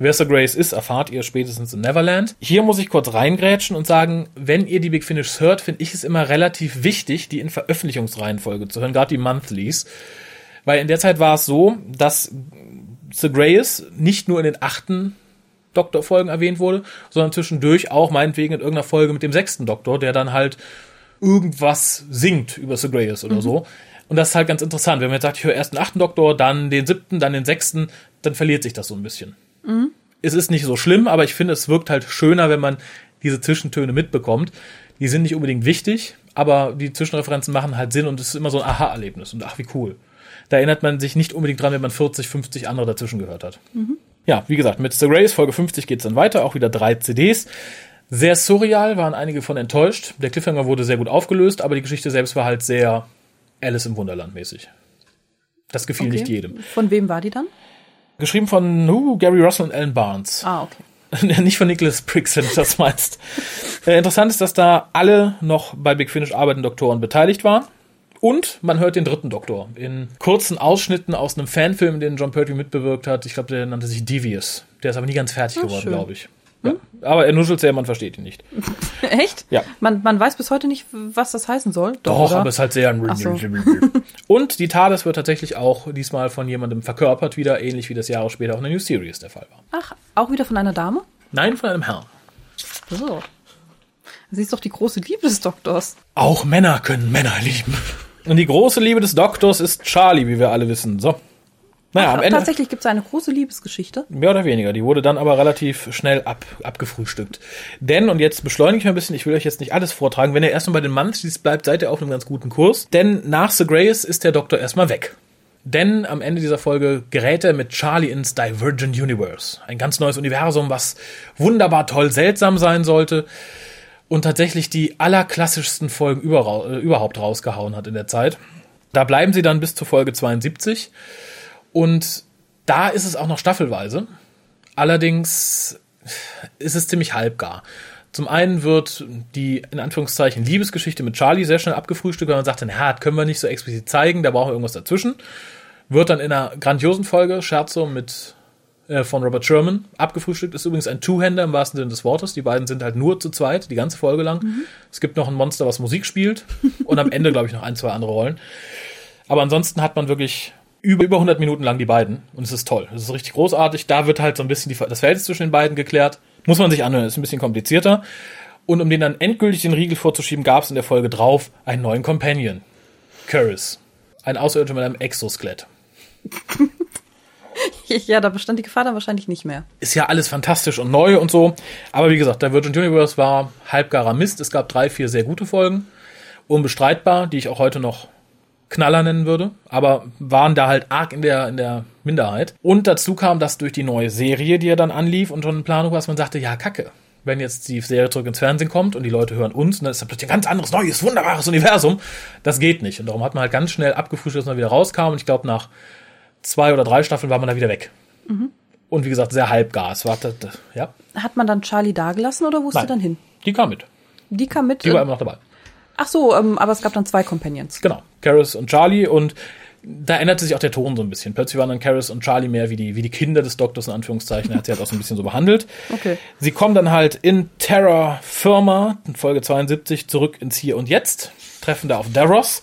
Speaker 1: Wer Sir Grace ist, erfahrt ihr spätestens in Neverland. Hier muss ich kurz reingrätschen und sagen, wenn ihr die Big Finish hört, finde ich es immer relativ wichtig, die in Veröffentlichungsreihenfolge zu hören, gerade die Monthlies. Weil in der Zeit war es so, dass Sir Grace nicht nur in den achten Doktorfolgen erwähnt wurde, sondern zwischendurch auch meinetwegen in irgendeiner Folge mit dem sechsten Doktor, der dann halt irgendwas singt über Grace oder so. Und das ist halt ganz interessant. Wenn man jetzt sagt, ich höre erst den achten Doktor, dann den siebten, dann den sechsten, dann verliert sich das so ein bisschen. Es ist nicht so schlimm, aber ich finde, es wirkt halt schöner, wenn man diese Zwischentöne mitbekommt. Die sind nicht unbedingt wichtig, aber die Zwischenreferenzen machen halt Sinn und es ist immer so ein Aha-Erlebnis. Und ach, wie cool. Da erinnert man sich nicht unbedingt dran, wenn man 40, 50 andere dazwischen gehört hat. Ja, wie gesagt, mit The Grace Folge 50 geht's dann weiter, auch wieder drei CDs. Sehr surreal, waren einige von enttäuscht. Der Cliffhanger wurde sehr gut aufgelöst, aber die Geschichte selbst war halt sehr Alice im Wunderland mäßig. Das gefiel
Speaker 2: Okay.
Speaker 1: nicht jedem.
Speaker 2: Von wem war die dann?
Speaker 1: Geschrieben von uh, Gary Russell und Alan Barnes.
Speaker 2: Ah, okay.
Speaker 1: nicht von Nicholas Briggs, wenn du das meinst. Äh, interessant ist, dass da alle noch bei Big Finish arbeitenden Doktoren beteiligt waren. Und man hört den dritten Doktor in kurzen Ausschnitten aus einem Fanfilm, den John Pertwee mitbewirkt hat. Ich glaube, der nannte sich Devious. Der ist aber nie ganz fertig
Speaker 2: Ah,
Speaker 1: geworden, glaube ich. Ja. Aber er nuschelt sehr, man versteht ihn nicht.
Speaker 2: Echt?
Speaker 1: Ja.
Speaker 2: Man, man weiß bis heute nicht, was das heißen soll.
Speaker 1: Doch,
Speaker 2: oder?
Speaker 1: aber es ist halt sehr.
Speaker 2: Ach so.
Speaker 1: Und die TARDIS wird tatsächlich auch diesmal von jemandem verkörpert, wieder ähnlich wie das Jahre später auch in der New Series der Fall war.
Speaker 2: Ach, auch wieder von einer Dame?
Speaker 1: Nein, von einem Herrn.
Speaker 2: So. Sie ist doch die große Liebe des Doktors.
Speaker 1: Auch Männer können Männer lieben. Und die große Liebe des Doktors ist Charlie, wie wir alle wissen. So. Naja, am Ende.
Speaker 2: Tatsächlich gibt es eine große Liebesgeschichte.
Speaker 1: Mehr oder weniger. Die wurde dann aber relativ schnell ab, abgefrühstückt. Denn, und jetzt beschleunige ich mal ein bisschen, ich will euch jetzt nicht alles vortragen, wenn ihr erstmal bei den Monthlies bleibt, seid ihr auf einem ganz guten Kurs. Denn nach The Grace ist der Doktor erstmal weg. Denn am Ende dieser Folge gerät er mit Charlie ins Divergent Universe. Ein ganz neues Universum, was wunderbar toll seltsam sein sollte und tatsächlich die allerklassischsten Folgen äh, überhaupt rausgehauen hat in der Zeit. Da bleiben sie dann bis zur Folge 72 und da ist es auch noch staffelweise. Allerdings ist es ziemlich halbgar. Zum einen wird die, in Anführungszeichen, Liebesgeschichte mit Charlie sehr schnell abgefrühstückt, weil man sagt, na, das können wir nicht so explizit zeigen, da brauchen wir irgendwas dazwischen. Wird dann in einer grandiosen Folge, Scherzo mit, äh, von Robert Sherman, abgefrühstückt. Ist übrigens ein Two-Hander im wahrsten Sinne des Wortes. Die beiden sind halt nur zu zweit, die ganze Folge lang. Es gibt noch ein Monster, was Musik spielt. Und am Ende, glaube ich, noch ein, zwei andere Rollen. Aber ansonsten hat man wirklich über, über 100 Minuten lang die beiden. Und es ist toll. Es ist richtig großartig. Da wird halt so ein bisschen die, das Verhältnis zwischen den beiden geklärt. Muss man sich anhören. Ist ein bisschen komplizierter. Und um den dann endgültig den Riegel vorzuschieben, gab es in der Folge drauf einen neuen Companion. Curris. Ein Außerirdischer mit einem Exoskelett.
Speaker 2: Ja, da bestand die Gefahr dann wahrscheinlich nicht mehr.
Speaker 1: Ist ja alles fantastisch und neu und so. Aber wie gesagt, der Virgin Universe war halbgarer Mist. Es gab drei, vier sehr gute Folgen. Unbestreitbar, die ich auch heute noch Knaller nennen würde, aber waren da halt arg in der, in der Minderheit. Und dazu kam das durch die neue Serie, die ja dann anlief und schon in Planung war, dass man sagte, ja, kacke. Wenn jetzt die Serie zurück ins Fernsehen kommt und die Leute hören uns, und dann ist da plötzlich ein ganz anderes, neues, wunderbares Universum. Das geht nicht. Und darum hat man halt ganz schnell abgefrühstückt, dass man wieder rauskam. Und ich glaube, nach zwei oder drei Staffeln war man da wieder weg. Und wie gesagt, sehr halbgar. Es war, das, das, ja,
Speaker 2: Hat man dann Charlie dagelassen oder wo ist sie dann hin?
Speaker 1: die kam mit.
Speaker 2: Die kam mit.
Speaker 1: Die war
Speaker 2: äh,
Speaker 1: immer noch dabei.
Speaker 2: Ach so, ähm, aber es gab dann zwei Companions.
Speaker 1: Genau. Karis und Charlie und da änderte sich auch der Ton so ein bisschen. Plötzlich waren dann Karis und Charlie mehr wie die, wie die Kinder des Doktors, in Anführungszeichen. Er hat sie halt auch so ein bisschen so behandelt.
Speaker 2: Okay.
Speaker 1: Sie kommen dann halt in Terra Firma, in Folge 72, zurück ins Hier und Jetzt, treffen da auf Daros.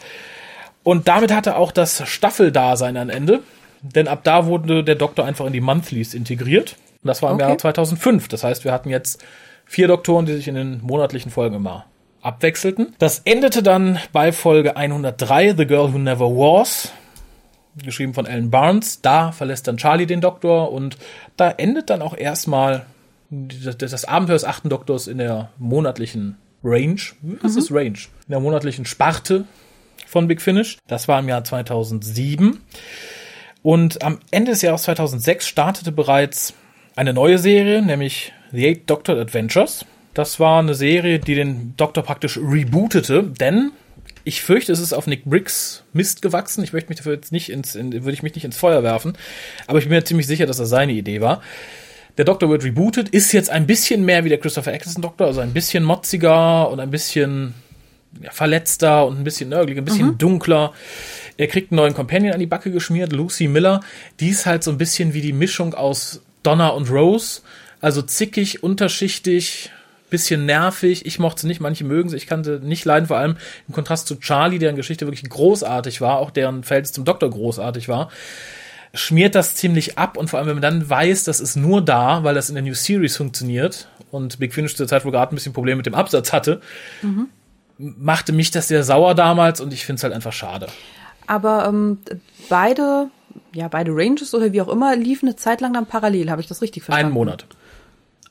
Speaker 1: Und damit hatte auch das Staffeldasein ein Ende. Denn ab da wurde der Doktor einfach in die Monthlies integriert. Und das war im
Speaker 2: Okay.
Speaker 1: Jahr 2005. Das heißt, wir hatten jetzt vier Doktoren, die sich in den monatlichen Folgen immer abwechselten. Das endete dann bei Folge 103, The Girl Who Never Was, geschrieben von Alan Barnes. Da verlässt dann Charlie den Doktor und da endet dann auch erstmal das, Abenteuer des achten Doktors in der monatlichen Range. Was ist Range? In der monatlichen Sparte von Big Finish. Das war im Jahr 2007. Und am Ende des Jahres 2006 startete bereits eine neue Serie, nämlich The Eight Doctor Adventures. Das war eine Serie, die den Doktor praktisch rebootete, denn ich fürchte, es ist auf Nick Briggs Mist gewachsen. Ich möchte mich dafür jetzt nicht ins, in, würde ich mich nicht ins Feuer werfen, aber ich bin mir ziemlich sicher, dass das seine Idee war. Der Doktor wird rebootet, ist jetzt ein bisschen mehr wie der Christopher Eccleston Doktor, also ein bisschen motziger und ein bisschen ja, verletzter und ein bisschen nörgelig, ein bisschen mhm. dunkler. Er kriegt einen neuen Companion an die Backe geschmiert, Lucy Miller. Die ist halt so ein bisschen wie die Mischung aus Donna und Rose. Also zickig, unterschichtig, bisschen nervig. Ich mochte sie nicht, manche mögen sie. Ich kann sie nicht leiden, vor allem im Kontrast zu Charlie, deren Geschichte wirklich großartig war, auch deren Verhältnis zum Doktor großartig war. Schmiert das ziemlich ab und vor allem, wenn man dann weiß, das ist nur da, weil das in der New Series funktioniert und Big Finish zur Zeit wohl gerade ein bisschen Probleme mit dem Absatz hatte, mhm. machte mich das sehr sauer damals und ich finde es halt einfach schade.
Speaker 2: Aber ähm, beide, ja, beide Ranges oder wie auch immer, liefen eine Zeit lang dann parallel. Habe ich das richtig verstanden?
Speaker 1: Einen Monat.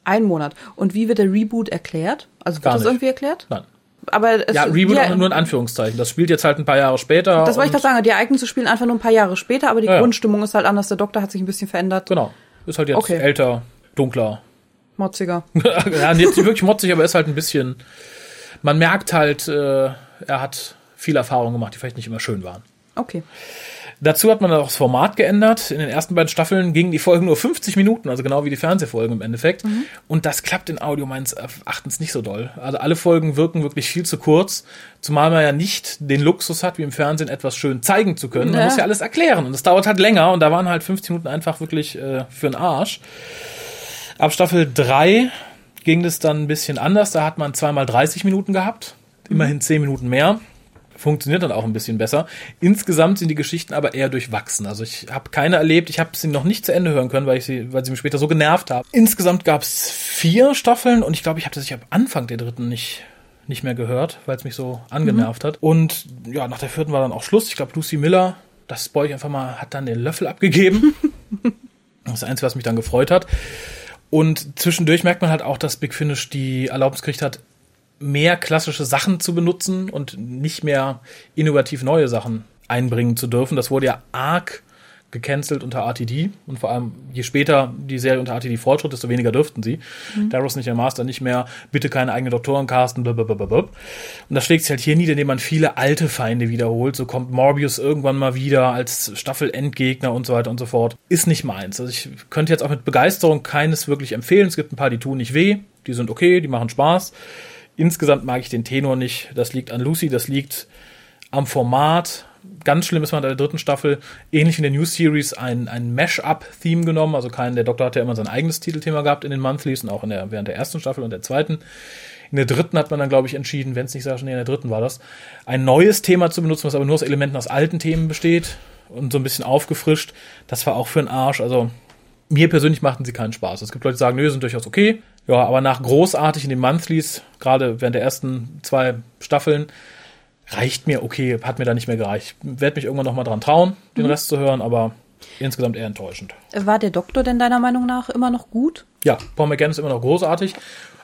Speaker 2: Ein Monat. Und wie wird der Reboot erklärt? Also wird Gar das nicht. irgendwie erklärt?
Speaker 1: Nein.
Speaker 2: Aber
Speaker 1: es, ja, Reboot ja, nur in Anführungszeichen. Das spielt jetzt halt ein paar Jahre später.
Speaker 2: Das wollte ich doch sagen. Die Ereignisse spielen einfach nur ein paar Jahre später, aber die ja, Grundstimmung ist halt anders. Der Doktor hat sich ein bisschen verändert.
Speaker 1: Genau. Ist halt jetzt okay. älter, dunkler.
Speaker 2: Motziger.
Speaker 1: ja, jetzt nicht wirklich motzig, aber ist halt ein bisschen. Man merkt halt, äh, er hat viel Erfahrung gemacht, die vielleicht nicht immer schön waren.
Speaker 2: Okay.
Speaker 1: Dazu hat man auch das Format geändert. In den ersten beiden Staffeln gingen die Folgen nur 50 Minuten, also genau wie die Fernsehfolgen im Endeffekt. Mhm. Und das klappt in Audio meines Erachtens nicht so doll. Also alle Folgen wirken wirklich viel zu kurz, zumal man ja nicht den Luxus hat, wie im Fernsehen etwas schön zeigen zu können. Man ja. muss ja alles erklären und das dauert halt länger und da waren halt 50 Minuten einfach wirklich äh, für den Arsch. Ab Staffel 3 ging das dann ein bisschen anders. Da hat man zweimal 30 Minuten gehabt, immerhin 10 Minuten mehr funktioniert dann auch ein bisschen besser. Insgesamt sind die Geschichten aber eher durchwachsen. Also ich habe keine erlebt, ich habe sie noch nicht zu Ende hören können, weil ich sie, weil sie mich später so genervt haben. Insgesamt gab es vier Staffeln und ich glaube, ich habe das ich hab Anfang der dritten nicht nicht mehr gehört, weil es mich so angenervt mhm. hat. Und ja, nach der vierten war dann auch Schluss. Ich glaube, Lucy Miller, das spoil ich einfach mal, hat dann den Löffel abgegeben. das ist das Einzige, was mich dann gefreut hat. Und zwischendurch merkt man halt auch, dass Big Finish die Erlaubnis gekriegt hat, mehr klassische Sachen zu benutzen und nicht mehr innovativ neue Sachen einbringen zu dürfen. Das wurde ja arg gecancelt unter RTD und vor allem je später die Serie unter RTD fortschritt, desto weniger dürften sie. Mhm. Daros nicht der Master nicht mehr, bitte keine eigenen Doktoren casten, blablabla. Und das schlägt sich halt hier nieder, indem man viele alte Feinde wiederholt. So kommt Morbius irgendwann mal wieder als Staffelendgegner und so weiter und so fort. Ist nicht meins. Also ich könnte jetzt auch mit Begeisterung keines wirklich empfehlen. Es gibt ein paar, die tun nicht weh, die sind okay, die machen Spaß. Insgesamt mag ich den Tenor nicht. Das liegt an Lucy, das liegt am Format. Ganz schlimm ist man in der dritten Staffel, ähnlich wie in der New Series, ein, ein Mash-up-Theme genommen. Also kein, der Doktor hat ja immer sein eigenes Titelthema gehabt in den Monthlies und auch in der, während der ersten Staffel und der zweiten. In der dritten hat man dann, glaube ich, entschieden, wenn es nicht so schnell in der dritten war das, ein neues Thema zu benutzen, was aber nur aus Elementen aus alten Themen besteht und so ein bisschen aufgefrischt. Das war auch für einen Arsch. Also mir persönlich machten sie keinen Spaß. Es gibt Leute, die sagen, nö, sind durchaus okay. Ja, aber nach großartig in den Monthlies, gerade während der ersten zwei Staffeln, reicht mir okay, hat mir da nicht mehr gereicht. Werde mich irgendwann nochmal dran trauen, den mhm. Rest zu hören, aber insgesamt eher enttäuschend.
Speaker 2: War der Doktor denn deiner Meinung nach immer noch gut?
Speaker 1: Ja, Paul McGann ist immer noch großartig.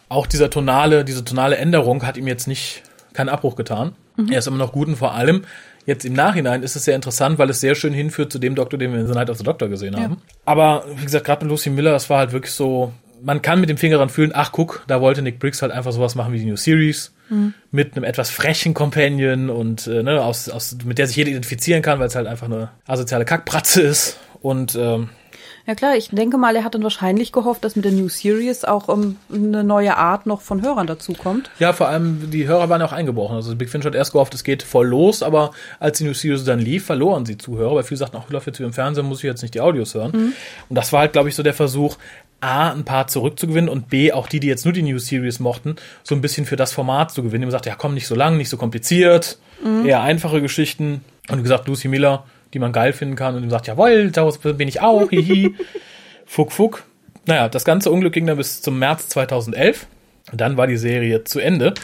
Speaker 1: Auch dieser tonale, diese tonale Änderung hat ihm jetzt nicht keinen Abbruch getan. Mhm. Er ist immer noch gut und vor allem Jetzt im Nachhinein ist es sehr interessant, weil es sehr schön hinführt zu dem Doktor, den wir in The Night of the Doctor gesehen haben. Ja. Aber wie gesagt, gerade mit Lucy Miller, das war halt wirklich so, man kann mit dem Finger dran fühlen, ach guck, da wollte Nick Briggs halt einfach sowas machen wie die New Series. Mhm. Mit einem etwas frechen Companion und äh, ne, aus, aus, mit der sich jeder identifizieren kann, weil es halt einfach eine asoziale Kackpratze ist. Und ähm,
Speaker 2: ja klar, ich denke mal, er hat dann wahrscheinlich gehofft, dass mit der New Series auch um, eine neue Art noch von Hörern dazukommt.
Speaker 1: Ja, vor allem die Hörer waren auch eingebrochen. Also Big Finch hat erst gehofft, es geht voll los, aber als die New Series dann lief, verloren sie Zuhörer, weil viele sagten, ach, ich laufe jetzt wie im Fernsehen, muss ich jetzt nicht die Audios hören. Mhm. Und das war halt, glaube ich, so der Versuch, A, ein paar zurückzugewinnen und B, auch die, die jetzt nur die New Series mochten, so ein bisschen für das Format zu gewinnen. Die sagt, ja komm, nicht so lang, nicht so kompliziert, mhm. eher einfache Geschichten. Und wie gesagt, Lucy Miller, die man geil finden kann und ihm sagt, jawohl, da bin ich auch, hihi. fuck, fuck. Naja, das ganze Unglück ging dann bis zum März 2011. Und dann war die Serie zu Ende.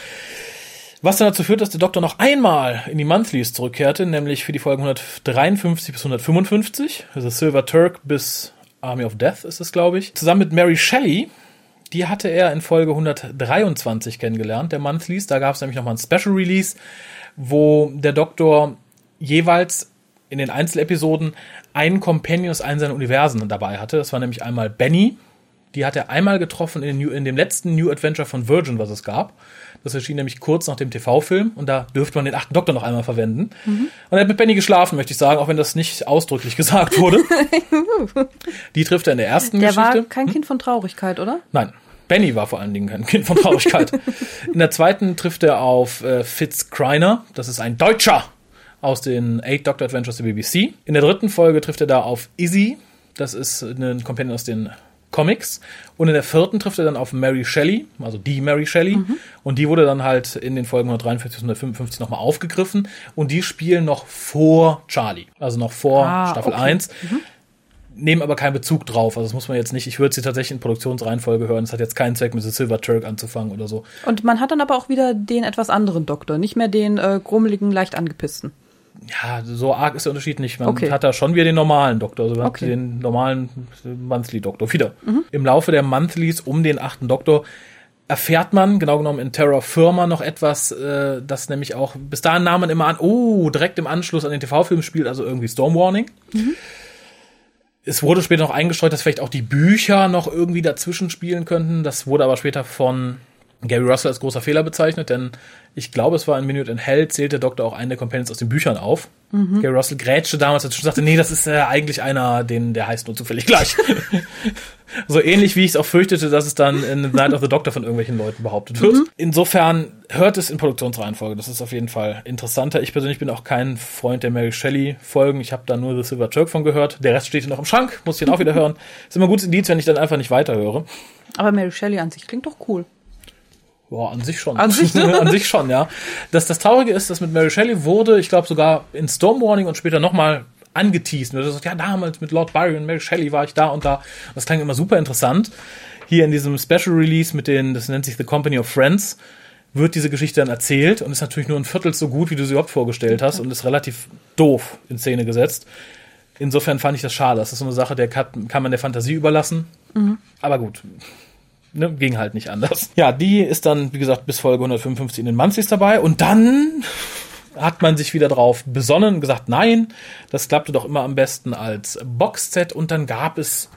Speaker 1: Was dann dazu führt, dass der Doktor noch einmal in die Monthlies zurückkehrte, nämlich für die Folgen 153 bis 155, also Silver Turk bis Army of Death ist es, glaube ich. Zusammen mit Mary Shelley, die hatte er in Folge 123 kennengelernt, der Monthlies. Da gab es nämlich nochmal ein Special Release, wo der Doktor jeweils in den Einzelepisoden einen Companion aus einem seiner Universen dabei hatte. Das war nämlich einmal Benny. Die hat er einmal getroffen in, New, in dem letzten New Adventure von Virgin, was es gab. Das erschien nämlich kurz nach dem TV-Film und da dürfte man den achten Doktor noch einmal verwenden. Und er hat mit Benny geschlafen, möchte ich sagen, auch wenn das nicht ausdrücklich gesagt wurde. die trifft er in der ersten
Speaker 2: Der
Speaker 1: Geschichte.
Speaker 2: war kein Kind von Traurigkeit, oder?
Speaker 1: Nein. Benny war vor allen Dingen kein Kind von Traurigkeit. In der zweiten trifft er auf äh, Fitz Kreiner. Das ist ein Deutscher aus den Eight Doctor Adventures der BBC. In der dritten Folge trifft er da auf Izzy. Das ist ein Companion aus den Comics. Und in der vierten trifft er dann auf Mary Shelley, also die Mary Shelley. Und die wurde dann halt in den Folgen 143 und 155 nochmal aufgegriffen. Und die spielen noch vor Charlie. Also noch vor
Speaker 2: Ah,
Speaker 1: Staffel
Speaker 2: okay.
Speaker 1: 1 nehmen aber keinen Bezug drauf. Also das muss man jetzt nicht, ich würde sie tatsächlich in Produktionsreihenfolge hören. Es hat jetzt keinen Zweck, mit The Silver Turk anzufangen oder so.
Speaker 2: Und man hat dann aber auch wieder den etwas anderen Doktor, nicht mehr den äh, grummeligen, leicht angepissten.
Speaker 1: Ja, so arg ist der Unterschied nicht. Man
Speaker 2: Okay.
Speaker 1: hat da schon wieder den normalen Doktor, also
Speaker 2: Okay.
Speaker 1: den normalen Monthly-Doktor wieder. Im Laufe der Monthlies um den achten Doktor erfährt man, genau genommen in Terror Firma, noch etwas, äh, das nämlich auch, bis dahin nahm man immer an, oh, direkt im Anschluss an den TV-Film spielt, also irgendwie Storm Warning. Es wurde später noch eingestreut, dass vielleicht auch die Bücher noch irgendwie dazwischen spielen könnten. Das wurde aber später von Gary Russell als großer Fehler bezeichnet, denn ich glaube, es war in Minute in Hell, zählt der Doktor auch einen der Companions aus den Büchern auf. Gary Russell grätschte damals und sagte, nee, das ist äh, eigentlich einer, den, der heißt nur zufällig gleich. so ähnlich wie ich es auch fürchtete, dass es dann in The Night of the Doctor von irgendwelchen Leuten behauptet wird. Insofern hört es in Produktionsreihenfolge. Das ist auf jeden Fall interessanter. Ich persönlich bin auch kein Freund der Mary Shelley Folgen. Ich habe da nur The Silver Turk von gehört. Der Rest steht hier noch im Schrank, muss ich dann auch wieder hören. Ist immer ein gutes Indiz, wenn ich dann einfach nicht weiterhöre.
Speaker 2: Aber Mary Shelley an sich klingt doch cool.
Speaker 1: Boah, an sich schon.
Speaker 2: An sich, ne?
Speaker 1: an sich schon, ja. Das, das Traurige ist, dass mit Mary Shelley wurde, ich glaube sogar in Storm Warning und später nochmal angeteased. Und sagt, ja, damals mit Lord Byron, Mary Shelley war ich da und da. Das klang immer super interessant. Hier in diesem Special Release mit den, das nennt sich The Company of Friends, wird diese Geschichte dann erzählt und ist natürlich nur ein Viertel so gut, wie du sie überhaupt vorgestellt hast und ist relativ doof in Szene gesetzt. Insofern fand ich das schade. Das ist so eine Sache, der kann, kann man der Fantasie überlassen. Aber gut, ne, ging halt nicht anders. Ja, die ist dann, wie gesagt, bis Folge 155 in den Monthlies dabei und dann hat man sich wieder drauf besonnen und gesagt, nein, das klappte doch immer am besten als Boxset und dann gab es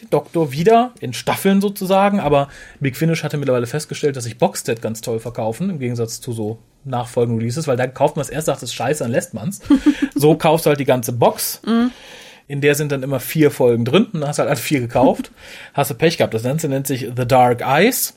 Speaker 1: den Doktor wieder in Staffeln sozusagen, aber Big Finish hatte mittlerweile festgestellt, dass sich Boxset ganz toll verkaufen, im Gegensatz zu so nachfolgenden Releases, weil da kauft man es erst, sagt es ist scheiße, dann lässt man's. so kaufst du halt die ganze Box. In der sind dann immer vier Folgen drin. Und dann hast du halt alle vier gekauft. hast du Pech gehabt. Das Ganze nennt sich The Dark Eyes.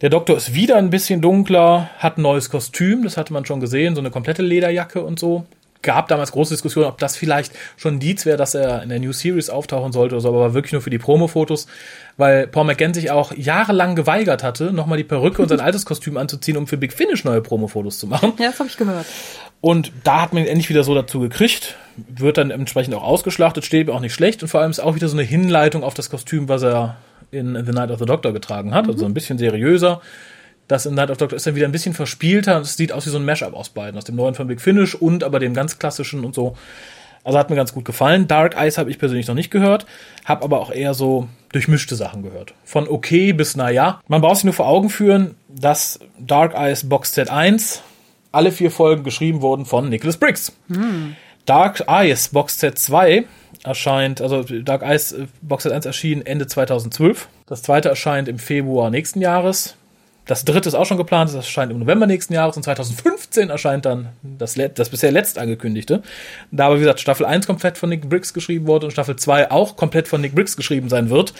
Speaker 1: Der Doktor ist wieder ein bisschen dunkler, hat ein neues Kostüm, das hatte man schon gesehen, so eine komplette Lederjacke und so. Gab damals große Diskussionen, ob das vielleicht schon ein Indiz wäre, dass er in der New Series auftauchen sollte oder so, aber war wirklich nur für die Promo-Fotos, weil Paul McGann sich auch jahrelang geweigert hatte, nochmal die Perücke und sein altes Kostüm anzuziehen, um für Big Finish neue Promo-Fotos zu machen.
Speaker 2: Ja, das habe ich gehört.
Speaker 1: Und da hat man ihn endlich wieder so dazu gekriegt, wird dann entsprechend auch ausgeschlachtet, steht mir auch nicht schlecht und vor allem ist auch wieder so eine Hinleitung auf das Kostüm, was er in The Night of the Doctor getragen hat, also ein bisschen seriöser. Das in Night of the Doctor ist dann wieder ein bisschen verspielter und es sieht aus wie so ein Mashup aus beiden, aus dem neuen von Big Finish und aber dem ganz klassischen und so. Also hat mir ganz gut gefallen. Dark Eyes habe ich persönlich noch nicht gehört, habe aber auch eher so durchmischte Sachen gehört. Von okay bis naja. Man braucht sich nur vor Augen führen, dass Dark Eyes Box Set 1 alle vier Folgen geschrieben wurden von Nicholas Briggs. Dark Eyes Box Set 2 erscheint, also Dark Eyes äh, Box Set 1 erschien Ende 2012. Das zweite erscheint im Februar nächsten Jahres. Das dritte ist auch schon geplant, das erscheint im November nächsten Jahres und 2015 erscheint dann das, das bisher letzt angekündigte. Da aber, wie gesagt, Staffel 1 komplett von Nick Briggs geschrieben wurde und Staffel 2 auch komplett von Nick Briggs geschrieben sein wird,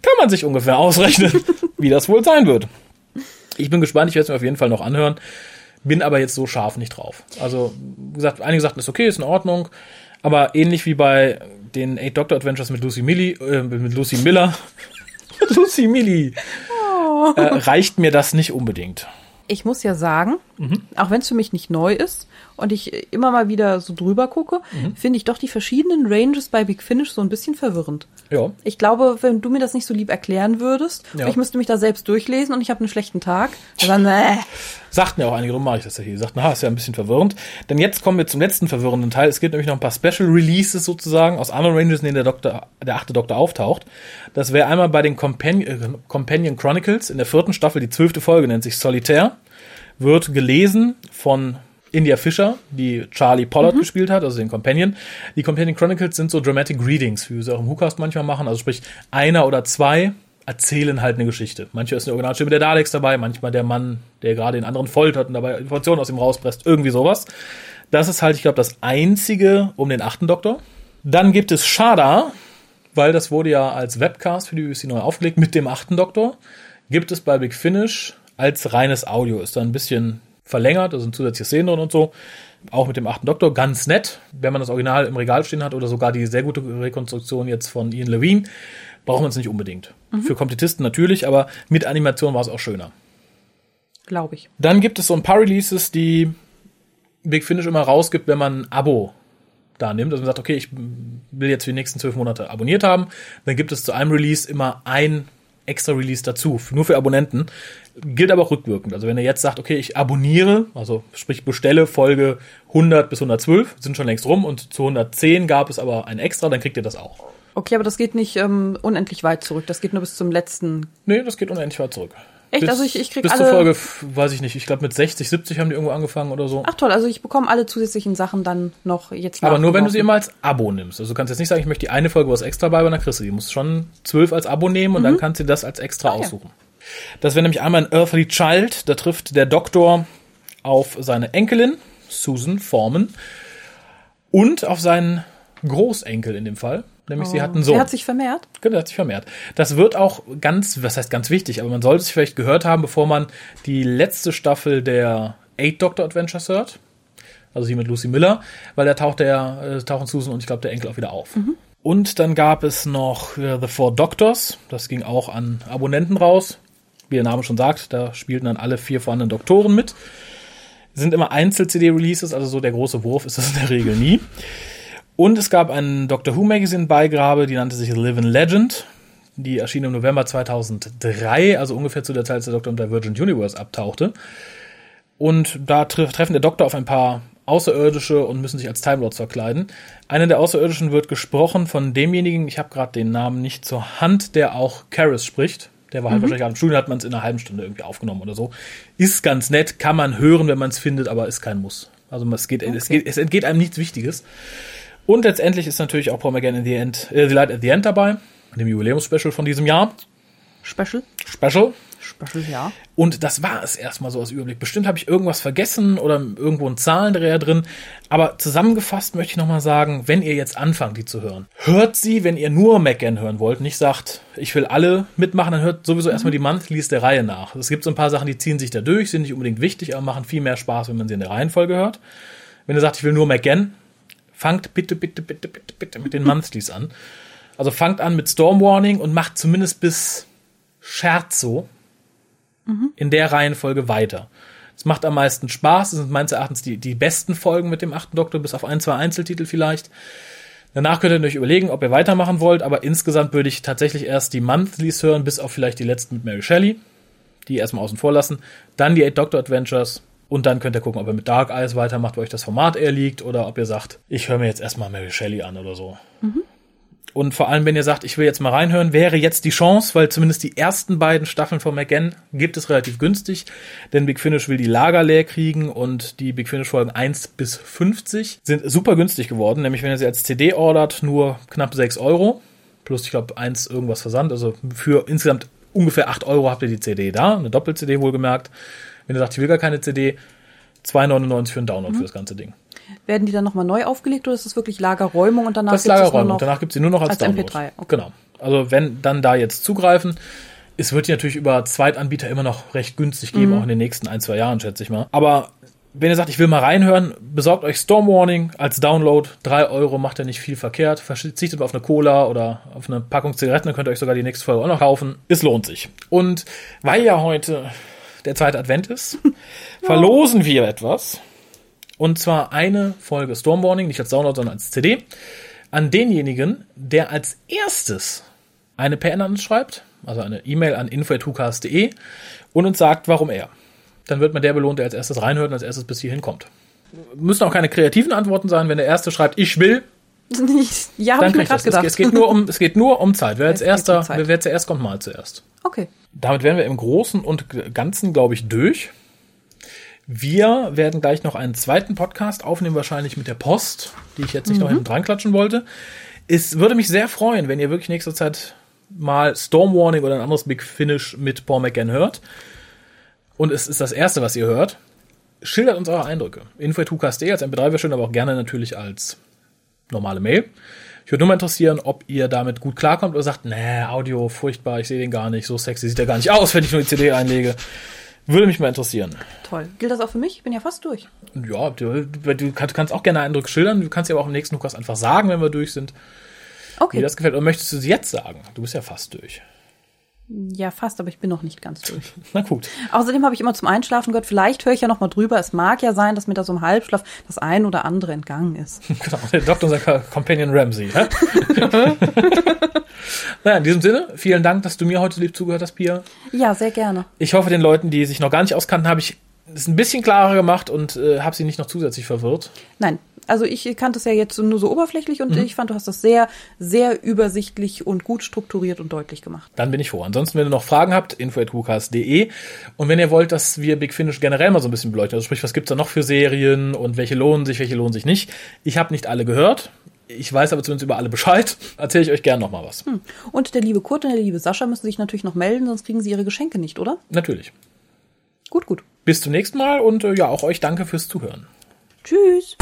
Speaker 1: kann man sich ungefähr ausrechnen, wie das wohl sein wird. Ich bin gespannt, ich werde es mir auf jeden Fall noch anhören, bin aber jetzt so scharf nicht drauf. Also, wie gesagt, einige sagten, ist okay, ist in Ordnung, aber ähnlich wie bei den Eight Doctor Adventures mit Lucy Millie, äh, mit Lucy Miller, Lucy Millie, äh, reicht mir das nicht unbedingt.
Speaker 2: Ich muss ja sagen,
Speaker 1: Mhm.
Speaker 2: auch wenn es für mich nicht neu ist und ich immer mal wieder so drüber gucke,
Speaker 1: Mhm.
Speaker 2: finde ich doch die verschiedenen Ranges bei Big Finish so ein bisschen verwirrend.
Speaker 1: Ja.
Speaker 2: Ich glaube, wenn du mir das nicht so lieb erklären würdest,
Speaker 1: Ja.
Speaker 2: ich müsste mich da selbst durchlesen und ich habe einen schlechten Tag, dann äh,
Speaker 1: Sagten ja auch einige, darum mache ich das ja hier. Sagten, ha, ist ja ein bisschen verwirrend. Denn jetzt kommen wir zum letzten verwirrenden Teil. Es gibt nämlich noch ein paar Special Releases sozusagen aus anderen Ranges, in denen der Doktor, der achte Doktor auftaucht. Das wäre einmal bei den Companion, äh, Companion Chronicles in der vierten Staffel, die zwölfte Folge nennt sich Solitaire. Wird gelesen von India Fisher, die Charlie Pollard gespielt hat, also den Companion. Die Companion Chronicles sind so Dramatic Readings, wie wir sie auch im WhoCast manchmal machen. Also sprich, einer oder zwei erzählen halt eine Geschichte. Manchmal ist eine Originalstimme der Daleks dabei, manchmal der Mann, der gerade den anderen foltert und dabei Informationen aus ihm rauspresst, irgendwie sowas. Das ist halt, ich glaube, das einzige um den achten Doktor. Dann gibt es Shada, weil das wurde ja als Webcast für die BBC neu aufgelegt mit dem achten Doktor. Gibt es bei Big Finish als reines Audio. Ist dann ein bisschen verlängert, da sind zusätzliche Szenen drin und so. Auch mit dem achten Doktor, ganz nett. Wenn man das Original im Regal stehen hat oder sogar die sehr gute Rekonstruktion jetzt von Ian Levine, braucht man es nicht unbedingt. Für Komplettisten natürlich, aber mit Animation war es auch schöner.
Speaker 2: Glaube ich.
Speaker 1: Dann gibt es so ein paar Releases, die Big Finish immer rausgibt, wenn man ein Abo da nimmt. Also man sagt, okay, ich will jetzt für die nächsten zwölf Monate abonniert haben. Dann gibt es zu einem Release immer ein extra Release dazu, nur für Abonnenten. Gilt aber auch rückwirkend. Also wenn ihr jetzt sagt, okay, ich abonniere, also sprich bestelle Folge 100 bis 112, sind schon längst rum und zu 110 gab es aber ein extra, dann kriegt ihr das auch.
Speaker 2: Okay, aber das geht nicht ähm, unendlich weit zurück. Das geht nur bis zum letzten.
Speaker 1: Nee, das geht unendlich weit zurück.
Speaker 2: Echt?
Speaker 1: Bis,
Speaker 2: also ich, ich krieg
Speaker 1: bis
Speaker 2: alle.
Speaker 1: zur Folge, weiß ich nicht, ich glaube mit 60, 70 haben die irgendwo angefangen oder so.
Speaker 2: Ach toll, also ich bekomme alle zusätzlichen Sachen dann noch jetzt
Speaker 1: Aber nur wenn du sie immer als Abo nimmst. Also du kannst jetzt nicht sagen, ich möchte die eine Folge was extra bei, aber dann kriegst du die. Du musst schon zwölf als Abo nehmen und dann kannst du das als extra
Speaker 2: Mhm. Ah, ja.
Speaker 1: Das wäre nämlich einmal ein Earthly Child. Da trifft der Doktor auf seine Enkelin, Susan Foreman, und auf seinen Großenkel in dem Fall. Nämlich sie hat einen Sohn.
Speaker 2: Der hat sich vermehrt.
Speaker 1: Genau, der hat sich vermehrt. Das wird auch ganz, was heißt ganz wichtig, aber man sollte es vielleicht gehört haben, bevor man die letzte Staffel der Eight Doctor Adventures hört. Also hier mit Lucy Miller, weil da taucht der, äh, tauchen Susan und ich glaube der Enkel auch wieder auf. Und dann gab es noch äh, The Four Doctors. Das ging auch an Abonnenten raus. Wie der Name schon sagt, da spielten dann alle vier vorhandenen Doktoren mit. Sind immer Einzel-CD-Releases, also so der große Wurf ist das in der Regel nie. Und es gab einen Doctor Who Magazine Beigabe, die nannte sich Living Legend. Die erschien im November 2003, also ungefähr zu der Zeit, als der Doktor im Divergent Universe abtauchte. Und da tre treffen der Doktor auf ein paar Außerirdische und müssen sich als Time Lords verkleiden. Einer der Außerirdischen wird gesprochen von demjenigen, ich habe gerade den Namen nicht zur Hand, der auch Karis spricht. Der war halt wahrscheinlich gerade im Studio, hat man es in einer halben Stunde irgendwie aufgenommen oder so. Ist ganz nett, kann man hören, wenn man es findet, aber ist kein Muss. Also es geht, es geht, es entgeht einem nichts Wichtiges. Und letztendlich ist natürlich auch Paul McGann in the End, äh, The Light at the End dabei, dem Jubiläumsspecial von diesem Jahr.
Speaker 2: Special.
Speaker 1: Special.
Speaker 2: Special, ja.
Speaker 1: Und das war es erstmal so als Überblick. Bestimmt habe ich irgendwas vergessen oder irgendwo ein Zahlendreher drin. Aber zusammengefasst möchte ich nochmal sagen, wenn ihr jetzt anfangt, die zu hören, hört sie, wenn ihr nur McGann hören wollt. Nicht sagt, ich will alle mitmachen, dann hört sowieso erstmal die Monthlies der Reihe nach. Es gibt so ein paar Sachen, die ziehen sich da durch, sind nicht unbedingt wichtig, aber machen viel mehr Spaß, wenn man sie in der Reihenfolge hört. Wenn ihr sagt, ich will nur McGann, fangt bitte, bitte, bitte, bitte, bitte mit den Monthlies an. Also fangt an mit Storm Warning und macht zumindest bis Scherzo in der Reihenfolge weiter. Es macht am meisten Spaß. Es sind meines Erachtens die, die besten Folgen mit dem achten Doktor, bis auf ein, zwei Einzeltitel vielleicht. Danach könnt ihr euch überlegen, ob ihr weitermachen wollt, aber insgesamt würde ich tatsächlich erst die Monthlies hören, bis auf vielleicht die letzten mit Mary Shelley. Die erstmal außen vor lassen. Dann die Eight Doctor Adventures. Und dann könnt ihr gucken, ob ihr mit Dark Eyes weitermacht, wo euch das Format eher liegt, oder ob ihr sagt, ich höre mir jetzt erstmal Mary Shelley an oder so. Und vor allem, wenn ihr sagt, ich will jetzt mal reinhören, wäre jetzt die Chance, weil zumindest die ersten beiden Staffeln von McGann gibt es relativ günstig, denn Big Finish will die Lager leer kriegen und die Big Finish Folgen 1 bis 50 sind super günstig geworden, nämlich wenn ihr sie als CD ordert, nur knapp 6 Euro, plus ich glaube 1 irgendwas Versand, also für insgesamt ungefähr 8 Euro habt ihr die CD da, eine Doppel-CD wohlgemerkt. Wenn ihr sagt, ich will gar keine CD, 2,99 für einen Download für das ganze Ding.
Speaker 2: Werden die dann nochmal neu aufgelegt oder ist das wirklich Lagerräumung und danach
Speaker 1: Das
Speaker 2: gibt's es nur
Speaker 1: Lagerräumung.
Speaker 2: noch?
Speaker 1: Danach gibt es sie nur noch als,
Speaker 2: als
Speaker 1: Download.
Speaker 2: MP3, okay.
Speaker 1: Genau. Also wenn dann da jetzt zugreifen, es wird die natürlich über Zweitanbieter immer noch recht günstig geben, auch in den nächsten ein, zwei Jahren, schätze ich mal. Aber wenn ihr sagt, ich will mal reinhören, besorgt euch Storm Warning als Download. Drei Euro macht ja nicht viel verkehrt. Verzichtet mal auf eine Cola oder auf eine Packung Zigaretten, dann könnt ihr euch sogar die nächste Folge auch noch kaufen. Es lohnt sich. Und weil ja heute der zweite Advent ist, verlosen wir etwas. Und zwar eine Folge Storm Warning, nicht als Download, sondern als CD, an denjenigen, der als erstes eine PN an uns schreibt, also eine E-Mail an info.hucast.de und uns sagt, warum er. Dann wird man der belohnt, der als erstes reinhört und als erstes bis hierhin kommt. Müssen auch keine kreativen Antworten sein. Wenn der erste schreibt, ich will,
Speaker 2: ja, habe ich mir gerade
Speaker 1: das. Es,
Speaker 2: gedacht.
Speaker 1: es, geht nur um, es geht nur um Zeit. Wer als
Speaker 2: Es um
Speaker 1: erster,
Speaker 2: Zeit.
Speaker 1: wer zuerst kommt, mal zuerst.
Speaker 2: okay.
Speaker 1: Damit wären wir im Großen und Ganzen, glaube ich, durch. Wir werden gleich noch einen zweiten Podcast aufnehmen, wahrscheinlich mit der Post, die ich jetzt nicht noch hinten dran klatschen wollte. Es würde mich sehr freuen, wenn ihr wirklich nächste Zeit mal Storm Warning oder ein anderes Big Finish mit Paul McGann hört. Und es ist das erste, was ihr hört. Schildert uns eure Eindrücke. info.hukas.de als MP3 wäre schön, aber auch gerne natürlich als normale Mail. Ich würde nur mal interessieren, ob ihr damit gut klarkommt oder sagt, nee, Audio furchtbar, ich sehe den gar nicht, so sexy sieht er gar nicht aus, wenn ich nur die CD einlege. Würde mich mal interessieren.
Speaker 2: Toll. Gilt das auch für mich? Ich bin ja fast durch.
Speaker 1: Ja, du, du kannst auch gerne Eindrücke schildern. Du kannst ja aber auch im nächsten Lukas einfach sagen, wenn wir durch sind, wie
Speaker 2: Okay.
Speaker 1: dir das gefällt. Oder möchtest du es jetzt sagen? Du bist ja fast durch.
Speaker 2: Ja, fast, aber ich bin noch nicht ganz durch.
Speaker 1: Na gut.
Speaker 2: Außerdem habe ich immer zum Einschlafen gehört, vielleicht höre ich ja noch mal drüber. Es mag ja sein, dass mir da so im Halbschlaf das ein oder andere entgangen ist.
Speaker 1: Genau, der Doktor, unser Companion Ramsey. Hä? naja, in diesem Sinne, vielen Dank, dass du mir heute lieb zugehört hast, Pia.
Speaker 2: Ja, sehr gerne.
Speaker 1: Ich hoffe, den Leuten, die sich noch gar nicht auskannten, habe ich es ein bisschen klarer gemacht und äh, habe sie nicht noch zusätzlich verwirrt.
Speaker 2: Nein, also ich kannte es ja jetzt nur so oberflächlich und ich fand, du hast das sehr, sehr übersichtlich und gut strukturiert und deutlich gemacht.
Speaker 1: Dann bin ich froh. Ansonsten, wenn ihr noch Fragen habt, info.hukas.de. Und wenn ihr wollt, dass wir Big Finish generell mal so ein bisschen beleuchten, also sprich, was gibt's da noch für Serien und welche lohnen sich, welche lohnen sich nicht. Ich habe nicht alle gehört. Ich weiß aber zumindest über alle Bescheid. Erzähle ich euch gerne noch mal was.
Speaker 2: Und der liebe Kurt und der liebe Sascha müssen sich natürlich noch melden, sonst kriegen sie ihre Geschenke nicht, oder?
Speaker 1: Natürlich.
Speaker 2: Gut, gut.
Speaker 1: Bis zum nächsten Mal und äh, ja, auch euch danke fürs Zuhören.
Speaker 2: Tschüss.